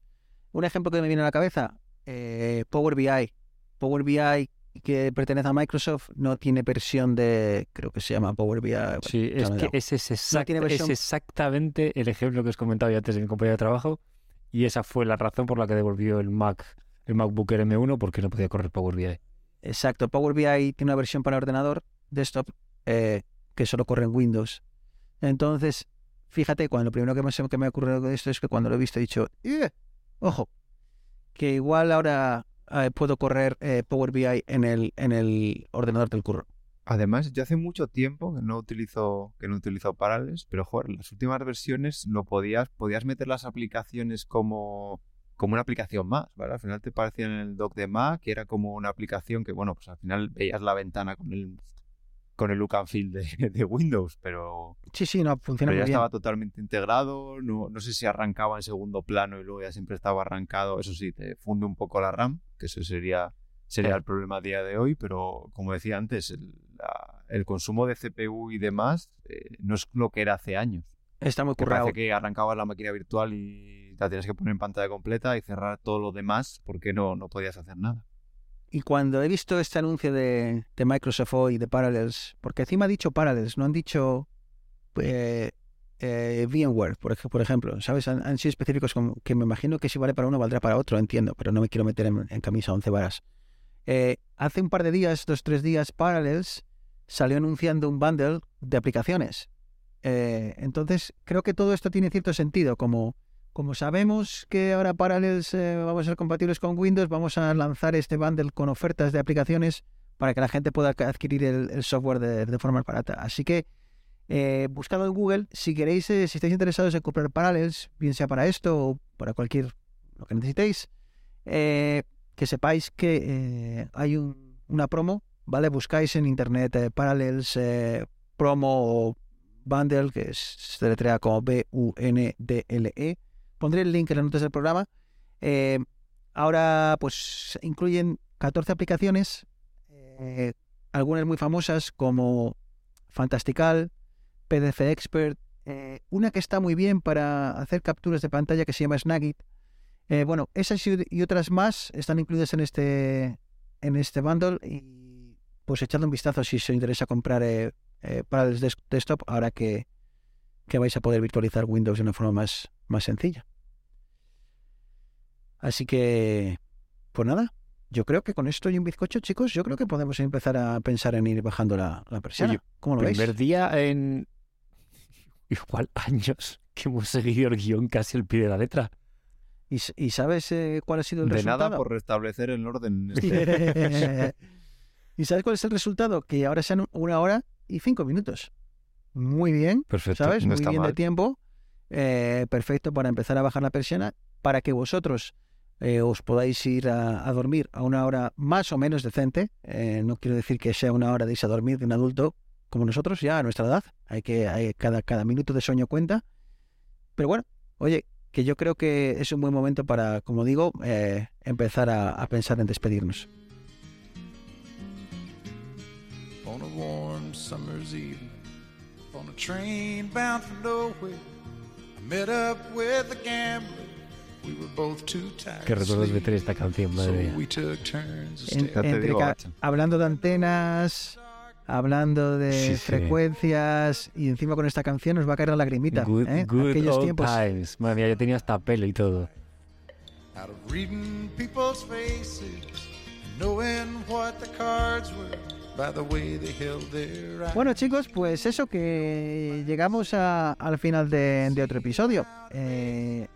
Un ejemplo que me viene a la cabeza, eh, Power BI. Power BI que pertenece a Microsoft no tiene versión de, creo que se llama Power BI. Sí, es que ese es, exact- es exactamente el ejemplo que os comentaba yo antes de mi compañero de trabajo y esa fue la razón por la que devolvió el Mac, el MacBook Air M1 porque no podía correr Power BI. Exacto, Power BI tiene una versión para ordenador desktop eh, que solo corre en Windows. Entonces, fíjate, cuando lo primero que me, que me ha ocurrido de esto es que cuando lo he visto he dicho, "Eh, ojo, que igual ahora eh, puedo correr eh, Power BI en el, en el ordenador del curro. Además, yo hace mucho tiempo que no utilizo, que no utilizo Parallels, pero joder, en las últimas versiones lo podías, podías meter las aplicaciones como, como una aplicación más, ¿vale? Al final te parecía en el dock de Mac que era como una aplicación que, bueno, pues al final veías la ventana con el, con el look and feel de, <laughs> de Windows, pero, Sí, sí, no, funciona pero ya bien. estaba totalmente integrado, no, no sé si arrancaba en segundo plano y luego ya siempre estaba arrancado, eso sí, te funde un poco la RAM, que eso sería, sería el problema a día de hoy, pero como decía antes, el, la- el consumo de CPU y demás eh, no es lo que era hace años. Está muy currado. parece que arrancabas la máquina virtual y tienes que poner en pantalla completa y cerrar todo lo demás porque no, no podías hacer nada. Y cuando he visto este anuncio de, de Microsoft hoy, de Parallels, porque encima ha dicho Parallels, no han dicho eh, eh, VMware, por, ej- por ejemplo, ¿sabes? Han, sido específicos como que me imagino que si vale para uno, valdrá para otro, entiendo, pero no me quiero meter en, camisa once varas. Eh, hace un par de días, dos, tres días, Parallels salió anunciando un bundle de aplicaciones. Entonces, creo que todo esto tiene cierto sentido, como como sabemos que ahora Parallels eh, vamos a ser compatibles con Windows, vamos a lanzar este bundle con ofertas de aplicaciones para que la gente pueda adquirir el, software de, de forma barata. Así que eh, buscadlo en Google. Si queréis, eh, si estáis interesados en comprar Parallels, bien sea para esto o para cualquier lo que necesitéis, eh, que sepáis que hay un- una promo, ¿vale? Buscáis en internet Parallels promo o bundle, que es, se deletrea como B-U-N-D-L-E. Pondré el link en las notas del programa. Eh, ahora, pues, incluyen 14 aplicaciones, eh, algunas muy famosas como Fantastical, PDF Expert, eh, una que está muy bien para hacer capturas de pantalla que se llama Snagit. Bueno, esas y, otras más están incluidas en este, en este bundle y pues echadle un vistazo si os interesa comprar para el des- desktop ahora que, que vais a poder virtualizar Windows de una forma más, más sencilla. Así que, pues nada, yo creo que con esto y un bizcocho, chicos, yo creo que podemos empezar a pensar en ir bajando la. Oye, ¿Cómo lo veis? Primer día en <laughs> igual años que hemos seguido el guion casi al pie de la letra. ¿Y, sabes eh, cuál ha sido el De resultado? nada por restablecer el orden. este. <laughs> ¿Y sabes cuál es el resultado? Que ahora sean una hora y cinco minutos. Muy bien, Perfecto. ¿sabes? no Muy bien de tiempo. Eh, perfecto para empezar a bajar la persiana para que vosotros eh, os podáis ir a, dormir a una hora más o menos decente. Eh, no quiero decir que sea una hora de irse a dormir de un adulto como nosotros, ya a nuestra edad. Hay que hay- cada, cada minuto de sueño cuenta. Pero bueno, oye, que yo creo que es un buen momento para, como digo, empezar a, pensar en despedirnos. Qué recuerdos de esta canción, so madre mía. we took turns of En- entre ca- hablando de antenas, hablando de Sí, sí. frecuencias y encima con esta canción nos va a caer la lagrimita. Good, ¿eh? good Aquellos old tiempos. times. Madre mía, yo tenía hasta pelo y todo. Out of reading people's faces, knowing what the cards were Bueno chicos, pues eso que llegamos a- al final de, de otro episodio. Eh,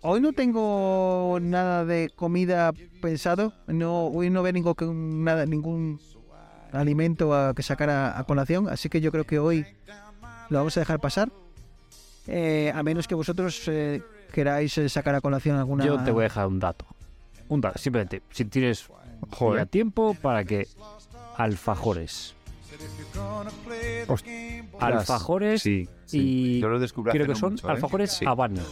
hoy no tengo nada de comida pensado. No, hoy no veo ningún, nada, ningún alimento a, que sacar a, a colación. Así que yo creo que hoy lo vamos a dejar pasar. Eh, a menos que vosotros eh, queráis sacar a colación alguna... Yo te voy a dejar un dato. Un dato, simplemente. Si tienes Joder. tiempo para que alfajores. Ostras, alfajores Sí, sí. y Yo lo descubrí Creo que no son mucho, ¿eh? alfajores Sí. Habana.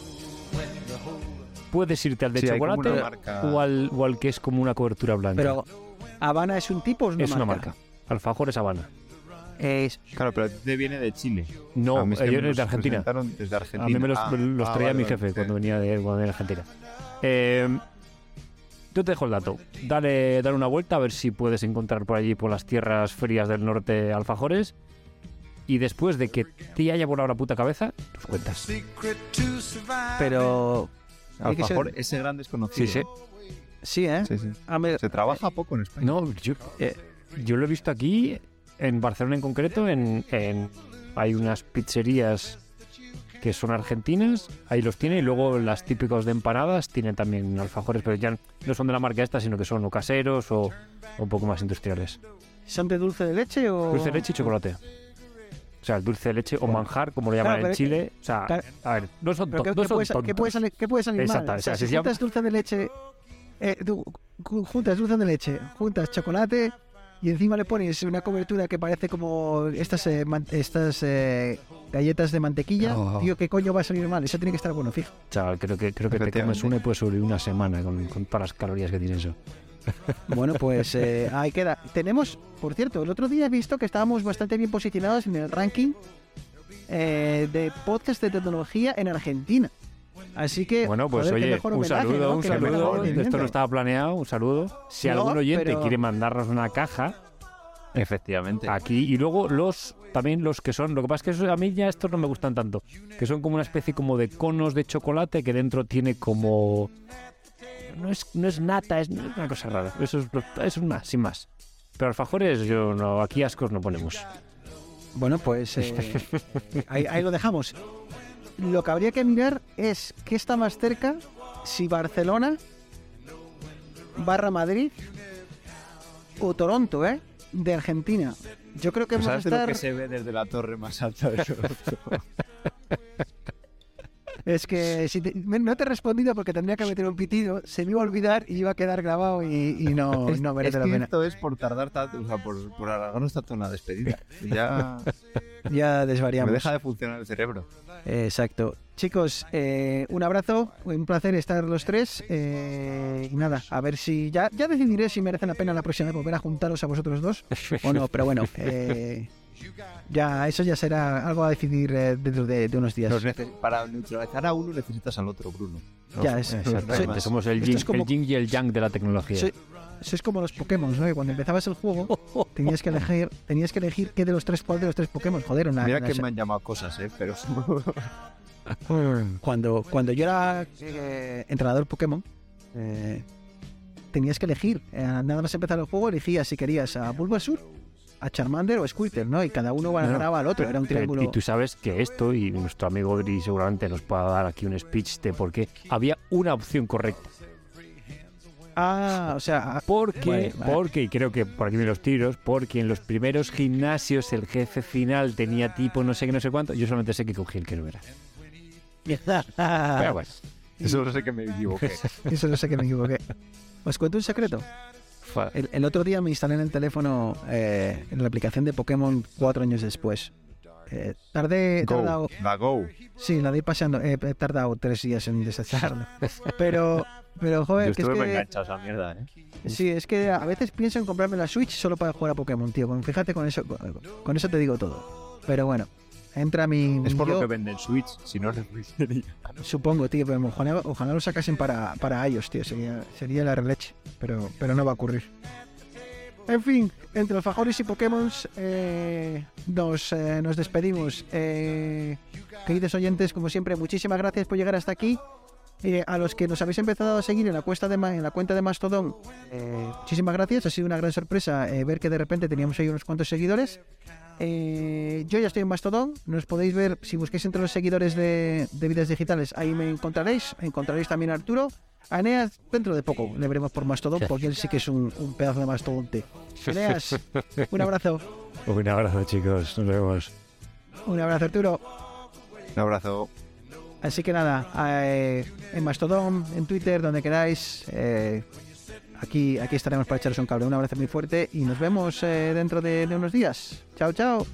Puedes irte al de Sí, hay como chocolate una marca- o, al, o al que es como una cobertura blanca. Pero, ¿Habana es un tipo o es una es marca? una marca. Alfajores Habana. Es- Claro, pero te viene de Chile. No, A mí es que eh, me yo- los de Argentina. presentaron Desde Argentina. A mí me los, Ah, los ah, traía vale, mi vale. jefe Sí. cuando venía de, cuando venía de Argentina. Eh, yo te dejo el dato. Dale, dale una vuelta a ver si puedes encontrar por allí, por las tierras frías del norte, alfajores. Y después de que te haya volado la puta cabeza, nos cuentas. pero... Alfajor, ese gran desconocido. Sí, sí. Sí, ¿eh? Sí, sí. A ver, Se trabaja poco en España. No, yo, eh, yo lo he visto aquí, en Barcelona en concreto, en, en- hay unas pizzerías que son argentinas, ahí los tiene, y luego las típicos de empanadas tienen también alfajores, pero ya no son de la marca esta, sino que son o caseros o, o un poco más industriales. ¿Son de dulce de leche o...? Dulce de leche y chocolate. O sea, el dulce de leche o manjar, como lo llaman Claro, en Chile. O sea, claro. a ver, no son, ¿Pero to- qué, no qué son puede, sa- qué tontos. qué puede salir Exacto, o sea, si se llama- juntas dulce de leche... eh, tú, juntas dulce de leche, juntas chocolate y encima le pones una cobertura que parece como estas eh, estas eh, galletas de mantequilla. Oh. Tío, ¿qué coño va a salir mal? Eso tiene que estar bueno, fijo. Chaval, creo que, creo que te comes una y puedes sobrevivir una semana con, con todas las calorías que tiene eso. <laughs> Bueno, pues eh, ahí queda. Tenemos, por cierto, el otro día he visto que estábamos bastante bien posicionados en el ranking eh, de podcast de tecnología en Argentina. Así que, Bueno, pues joder, oye, mejor un saludo, ¿no? un mejor saludo. agradecimiento. Esto no estaba planeado, un saludo. Si No, algún oyente pero- quiere mandarnos una caja Efectivamente. aquí y luego los también los que son, lo que pasa es que eso- a mí ya estos no me gustan tanto, que son como una especie como de conos de chocolate que dentro tiene como no es no es nata, es una cosa rara. Eso es, es más, sin más. Pero alfajores yo no, aquí ascos no ponemos. Bueno, pues eh, <laughs> ahí, ahí lo dejamos. Lo que habría que mirar es qué está más cerca, si Barcelona, barra Madrid o Toronto, ¿eh? De Argentina. Yo creo que Pues vamos a ¿Sabes de lo estar... que se ve desde la torre más alta de Toronto? <laughs> Es que si te- no te he respondido porque tendría que meter un pitido, se me iba a olvidar y iba a quedar grabado y, y no, <laughs> Es- no es merece la que pena. esto es por tardar tanto, o sea, por, por alargarnos tanto en la despedida. Ya <laughs> Ya desvariamos. me deja de funcionar el cerebro. Exacto. Chicos, eh, un abrazo, un placer estar los tres. eh, y nada, a ver si ya, ya decidiré si merece la pena la próxima vez volver a juntaros a vosotros dos o no, pero bueno, <laughs> eh, ya eso ya será algo a decidir eh, dentro de, de unos días. Para neutralizar a uno necesitas al otro, Bruno. Ya es. Soy- somos el yin, es como- el yin y el yang de la tecnología. Soy- Eso es como los Pokémon, ¿no? Que cuando empezabas el juego <laughs> tenías que elegir, tenías que elegir qué de los tres, cuál de los tres Pokémon. Joder, una, Mira una- que me han llamado cosas, ¿eh? Pero <laughs> cuando, cuando yo era eh, entrenador Pokémon, eh, tenías que elegir. Eh, nada más empezar el juego, elegías si querías a Bulbasaur a Charmander o Squirtle, ¿no? Y cada uno No, no, ganaba al otro, era un triángulo. Y tú sabes que esto, y nuestro amigo Dri seguramente nos pueda dar aquí un speech de por qué había una opción correcta. Ah, o sea, ah, Porque, Vale, vale. porque, y creo que por aquí vienen los tiros, porque en los primeros gimnasios el jefe final tenía tipo no sé qué, no sé cuánto. Yo solamente sé que cogí el que no era. Pero bueno, <laughs> Eso no sé que me equivoqué. eso no sé que me equivoqué. ¿Os cuento un secreto? El, el otro día me instalé en el teléfono eh, en la aplicación de Pokémon cuatro años después. Eh, tardé, Go. tardado, La Go. sí, la di pasando, eh, he tardado tres días en desacharlo. Pero, pero yo joder, que es estuve que, enganchado a esa mierda, ¿eh? sí, es que a veces pienso en comprarme la Switch solo para jugar a Pokémon, tío. Con- Fíjate con eso, con, con eso te digo todo. Pero bueno, entra mi, Es por lo que venden Switch, si no, sería. Supongo, tío, pero ojalá, ojalá lo sacasen para, para iOS, tío. Sería, sería la releche. Pero, pero no va a ocurrir. En fin, entre alfajores y Pokémon eh, nos, eh, nos despedimos. Eh, queridos oyentes, como siempre, muchísimas gracias por llegar hasta aquí. Eh, a los que nos habéis empezado a seguir en la, cuesta de, en la cuenta de Mastodon, eh, muchísimas gracias. Ha sido una gran sorpresa ver que de repente teníamos ahí unos cuantos seguidores. Eh, yo ya estoy en Mastodon, nos podéis ver si busquéis entre los seguidores de, de Vidas Digitales, ahí me encontraréis, encontraréis también a Arturo. A Eneas dentro de poco le veremos por Mastodon porque él sí que es un, un pedazo de mastodonte. Eneas, <laughs> un abrazo, Un abrazo, chicos. Nos vemos. un abrazo Arturo. Un abrazo. Así que nada, eh, en Mastodon, en Twitter, donde queráis, eh, aquí, aquí estaremos para echaros un cable. Un abrazo muy fuerte y nos vemos eh, dentro de, de unos días. Chao, chao.